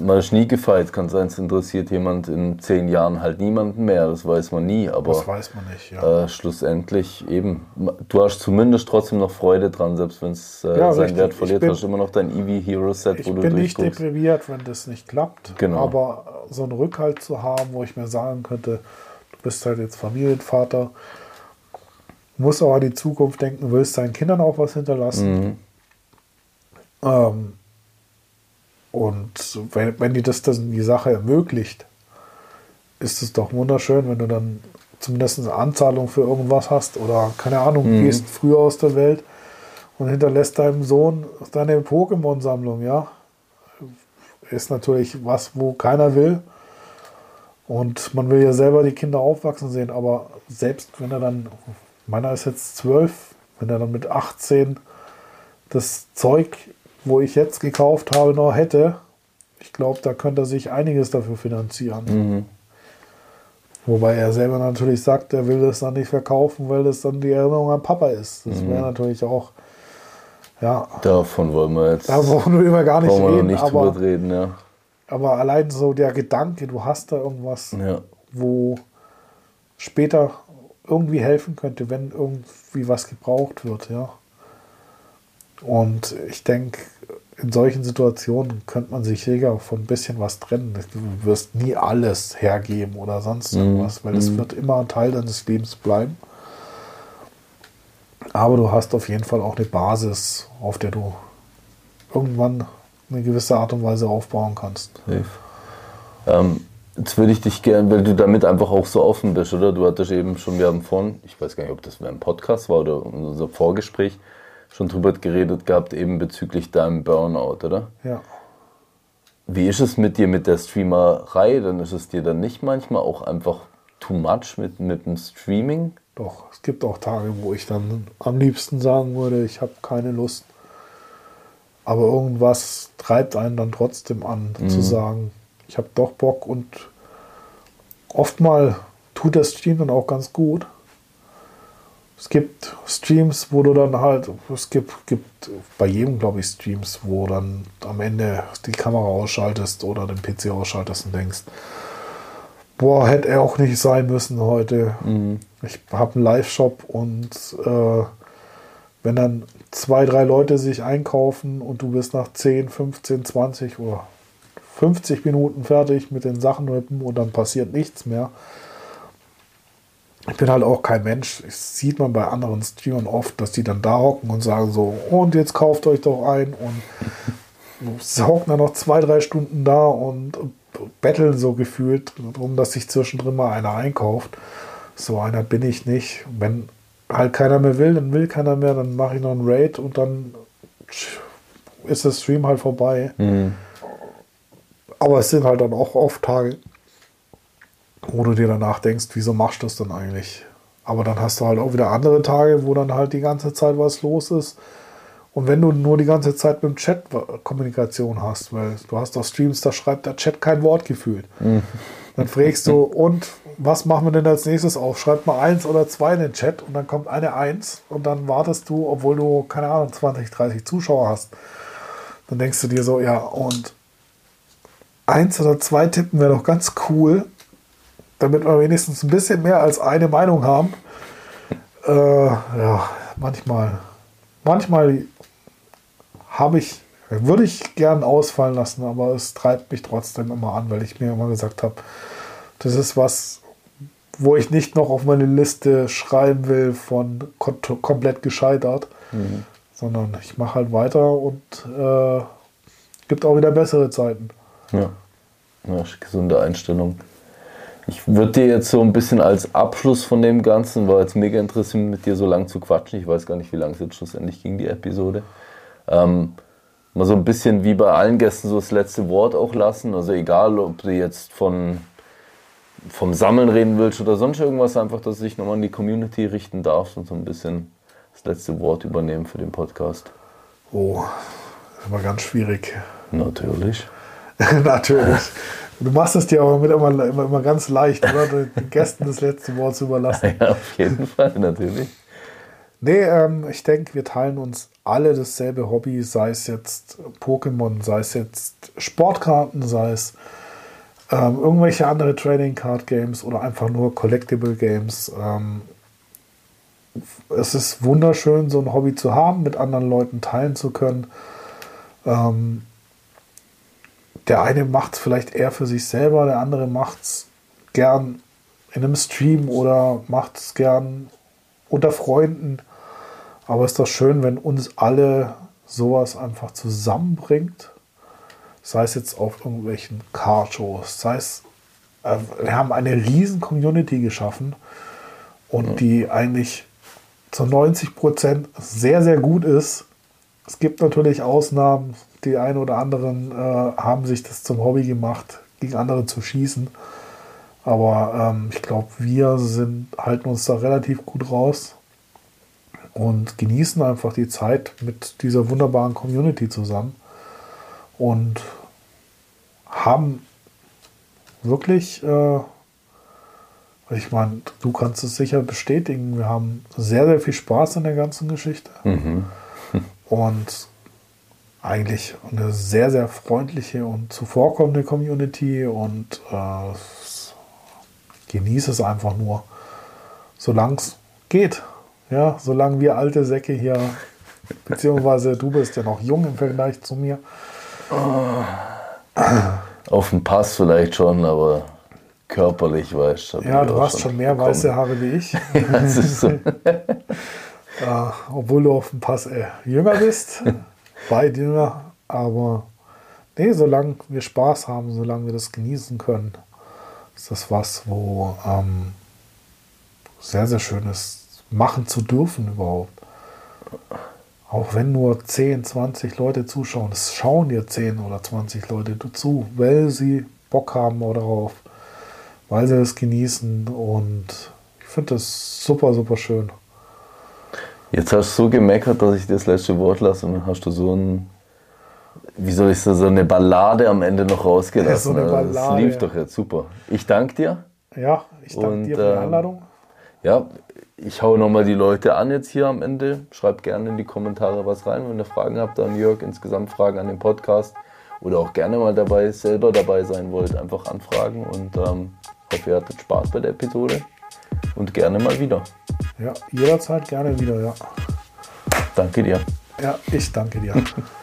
man ist nie gefeit. Kann sein, es interessiert jemand in zehn Jahren halt niemanden mehr. Das weiß man nie. Aber das weiß man nicht. Ja. äh, schlussendlich eben, du hast zumindest trotzdem noch Freude dran, selbst wenn es äh, Ja, seinen richtig. Wert Ich verliert, bin- hast du immer noch dein Eevee Hero Set, Ich wo du bin nicht deprimiert, wenn das nicht klappt. Genau. Aber so einen Rückhalt zu haben, wo ich mir sagen könnte, du bist halt jetzt Familienvater, musst auch an die Zukunft denken, willst deinen Kindern auch was hinterlassen. Mhm. Ähm, und wenn, wenn dir das dann die Sache ermöglicht, ist es doch wunderschön, wenn du dann zumindest eine Anzahlung für irgendwas hast oder keine Ahnung, gehst früher aus der Welt und hinterlässt deinem Sohn deine Pokémon-Sammlung, ja. Ist natürlich was, wo keiner will. Und man will ja selber die Kinder aufwachsen sehen, aber selbst wenn er dann, meiner ist jetzt zwölf, wenn er dann mit 18 das Zeug, wo ich jetzt gekauft habe, noch hätte, ich glaube, da könnte er sich einiges dafür finanzieren. Mhm. Wobei er selber natürlich sagt, er will das dann nicht verkaufen, weil das dann die Erinnerung an Papa ist. Das Mhm. wäre natürlich auch, ja, Davon wollen wir jetzt da brauchen wir gar nicht reden, nicht aber, drüber reden. Ja. Aber allein so der Gedanke, du hast da irgendwas, Ja. wo später irgendwie helfen könnte, wenn irgendwie was gebraucht wird, ja. Und ich denke, in solchen Situationen könnte man sich sicher von ein bisschen was trennen. Du wirst nie alles hergeben oder sonst irgendwas, weil es wird immer ein Teil deines Lebens bleiben. Aber du hast auf jeden Fall auch eine Basis, auf der du irgendwann eine gewisse Art und Weise aufbauen kannst. Ähm, jetzt würde ich dich gerne, weil du damit einfach auch so offen bist, oder? Du hattest eben schon, wir haben vorhin, ich weiß gar nicht, ob das ein Podcast war oder unser Vorgespräch, schon drüber geredet gehabt, eben bezüglich deinem Burnout, oder? Ja. Wie ist es mit dir mit der Streamerei? Dann ist es dir dann nicht manchmal auch einfach too much mit, mit dem Streaming? Doch, es gibt auch Tage, wo ich dann am liebsten sagen würde, ich habe keine Lust. Aber irgendwas treibt einen dann trotzdem an, zu sagen, ich habe doch Bock und oftmal tut das Stream dann auch ganz gut. Es gibt Streams, wo du dann halt, es gibt, gibt bei jedem, glaube ich, Streams, wo dann am Ende die Kamera ausschaltest oder den PC ausschaltest und denkst, boah, hätte er auch nicht sein müssen heute. Ich habe einen Live-Shop und äh, wenn dann zwei, drei Leute sich einkaufen und du bist nach 10, 15, 20 oder 50 Minuten fertig mit den Sachen und dann passiert nichts mehr. Ich bin halt auch kein Mensch. Das sieht man bei anderen Streamern oft, dass die dann da hocken und sagen so, und jetzt kauft euch doch ein und sie hocken dann noch zwei, drei Stunden da und betteln so gefühlt, darum, dass sich zwischendrin mal einer einkauft. So einer bin ich nicht. Wenn halt keiner mehr will, dann will keiner mehr, dann mache ich noch einen Raid und dann ist der Stream halt vorbei. Aber es sind halt dann auch oft Tage, wo du dir danach denkst, wieso machst du das dann eigentlich? Aber dann hast du halt auch wieder andere Tage, wo dann halt die ganze Zeit was los ist. Und wenn du nur die ganze Zeit mit dem Chat Kommunikation hast, weil du hast doch Streams, da schreibt der Chat kein Wort gefühlt. Mhm. Dann fragst du, und was machen wir denn als nächstes auf? Schreib mal eins oder zwei in den Chat und dann kommt eine Eins und dann wartest du, obwohl du, keine Ahnung, 20, 30 Zuschauer hast. Dann denkst du dir so, ja, und eins oder zwei tippen wäre doch ganz cool, damit wir wenigstens ein bisschen mehr als eine Meinung haben. Äh, ja, manchmal, manchmal habe ich, würde ich gern ausfallen lassen, aber es treibt mich trotzdem immer an, weil ich mir immer gesagt habe, das ist was, wo ich nicht noch auf meine Liste schreiben will von komplett gescheitert, mhm. sondern ich mache halt weiter und äh, gibt auch wieder bessere Zeiten. Ja. ja, gesunde Einstellung. Ich würde dir jetzt so ein bisschen als Abschluss von dem Ganzen, war jetzt mega interessant mit dir so lang zu quatschen. Ich weiß gar nicht, wie lange es jetzt schlussendlich ging, die Episode. Ähm, mal so ein bisschen wie bei allen Gästen so das letzte Wort auch lassen. Also egal, ob du jetzt von, vom Sammeln reden willst oder sonst irgendwas, einfach, dass du dich nochmal an die Community richten darfst und so ein bisschen das letzte Wort übernehmen für den Podcast. Oh, das war ganz schwierig. Natürlich. Natürlich. Du machst es dir aber mit immer, immer, immer ganz leicht, oder? Den Gästen das letzte Wort zu überlassen. Ja, auf jeden Fall, natürlich. Nee, ähm, ich denke, wir teilen uns alle dasselbe Hobby, sei es jetzt Pokémon, sei es jetzt Sportkarten, sei es ähm, irgendwelche andere Trading Card Games oder einfach nur Collectible Games. Ähm, es ist wunderschön, so ein Hobby zu haben, mit anderen Leuten teilen zu können. Ähm, der eine macht es vielleicht eher für sich selber, der andere macht es gern in einem Stream oder macht es gern unter Freunden. Aber es ist doch schön, wenn uns alle sowas einfach zusammenbringt. Sei es jetzt auf irgendwelchen Car-Shows, sei es, äh, wir haben eine riesen Community geschaffen und ja. die eigentlich zu 90 Prozent sehr, sehr gut ist. Es gibt natürlich Ausnahmen, die einen oder anderen äh, haben sich das zum Hobby gemacht, gegen andere zu schießen. Aber ähm, ich glaube, wir sind, halten uns da relativ gut raus und genießen einfach die Zeit mit dieser wunderbaren Community zusammen und haben wirklich, äh, ich meine, du kannst es sicher bestätigen, wir haben sehr, sehr viel Spaß in der ganzen Geschichte mhm. und eigentlich eine sehr, sehr freundliche und zuvorkommende Community und äh, genieße es einfach nur, solange es geht. Ja, solange wir alte Säcke hier, beziehungsweise du bist ja noch jung im Vergleich zu mir. Auf dem Pass vielleicht schon, aber körperlich weißt du. Ja, du hast schon mehr bekommen. weiße Haare wie ich. ja, so. äh, obwohl du auf dem Pass äh, jünger bist, weit jünger, aber nee, solange wir Spaß haben, solange wir das genießen können, ist das was, wo ähm, sehr, sehr schön ist machen zu dürfen überhaupt. Auch wenn nur 10, 20 Leute zuschauen, es schauen dir 10 oder 20 Leute zu, weil sie Bock haben darauf, weil sie es genießen und ich finde das super, super schön. Jetzt hast du so gemeckert, dass ich das letzte Wort lasse und dann hast du so ein, wie soll ich sagen, so eine Ballade am Ende noch rausgelassen. Ja, so also das lief doch jetzt super. Ich danke dir. Ja, ich danke dir für die ähm, Einladung. Ja, ich hau nochmal die Leute an jetzt hier am Ende. Schreibt gerne in die Kommentare was rein, wenn ihr Fragen habt an Jörg, insgesamt Fragen an den Podcast oder auch gerne mal dabei, selber dabei sein wollt, einfach anfragen und ähm, hoffe, ihr hattet Spaß bei der Episode und gerne mal wieder. Ja, jederzeit gerne wieder, ja. Danke dir. Ja, ich danke dir.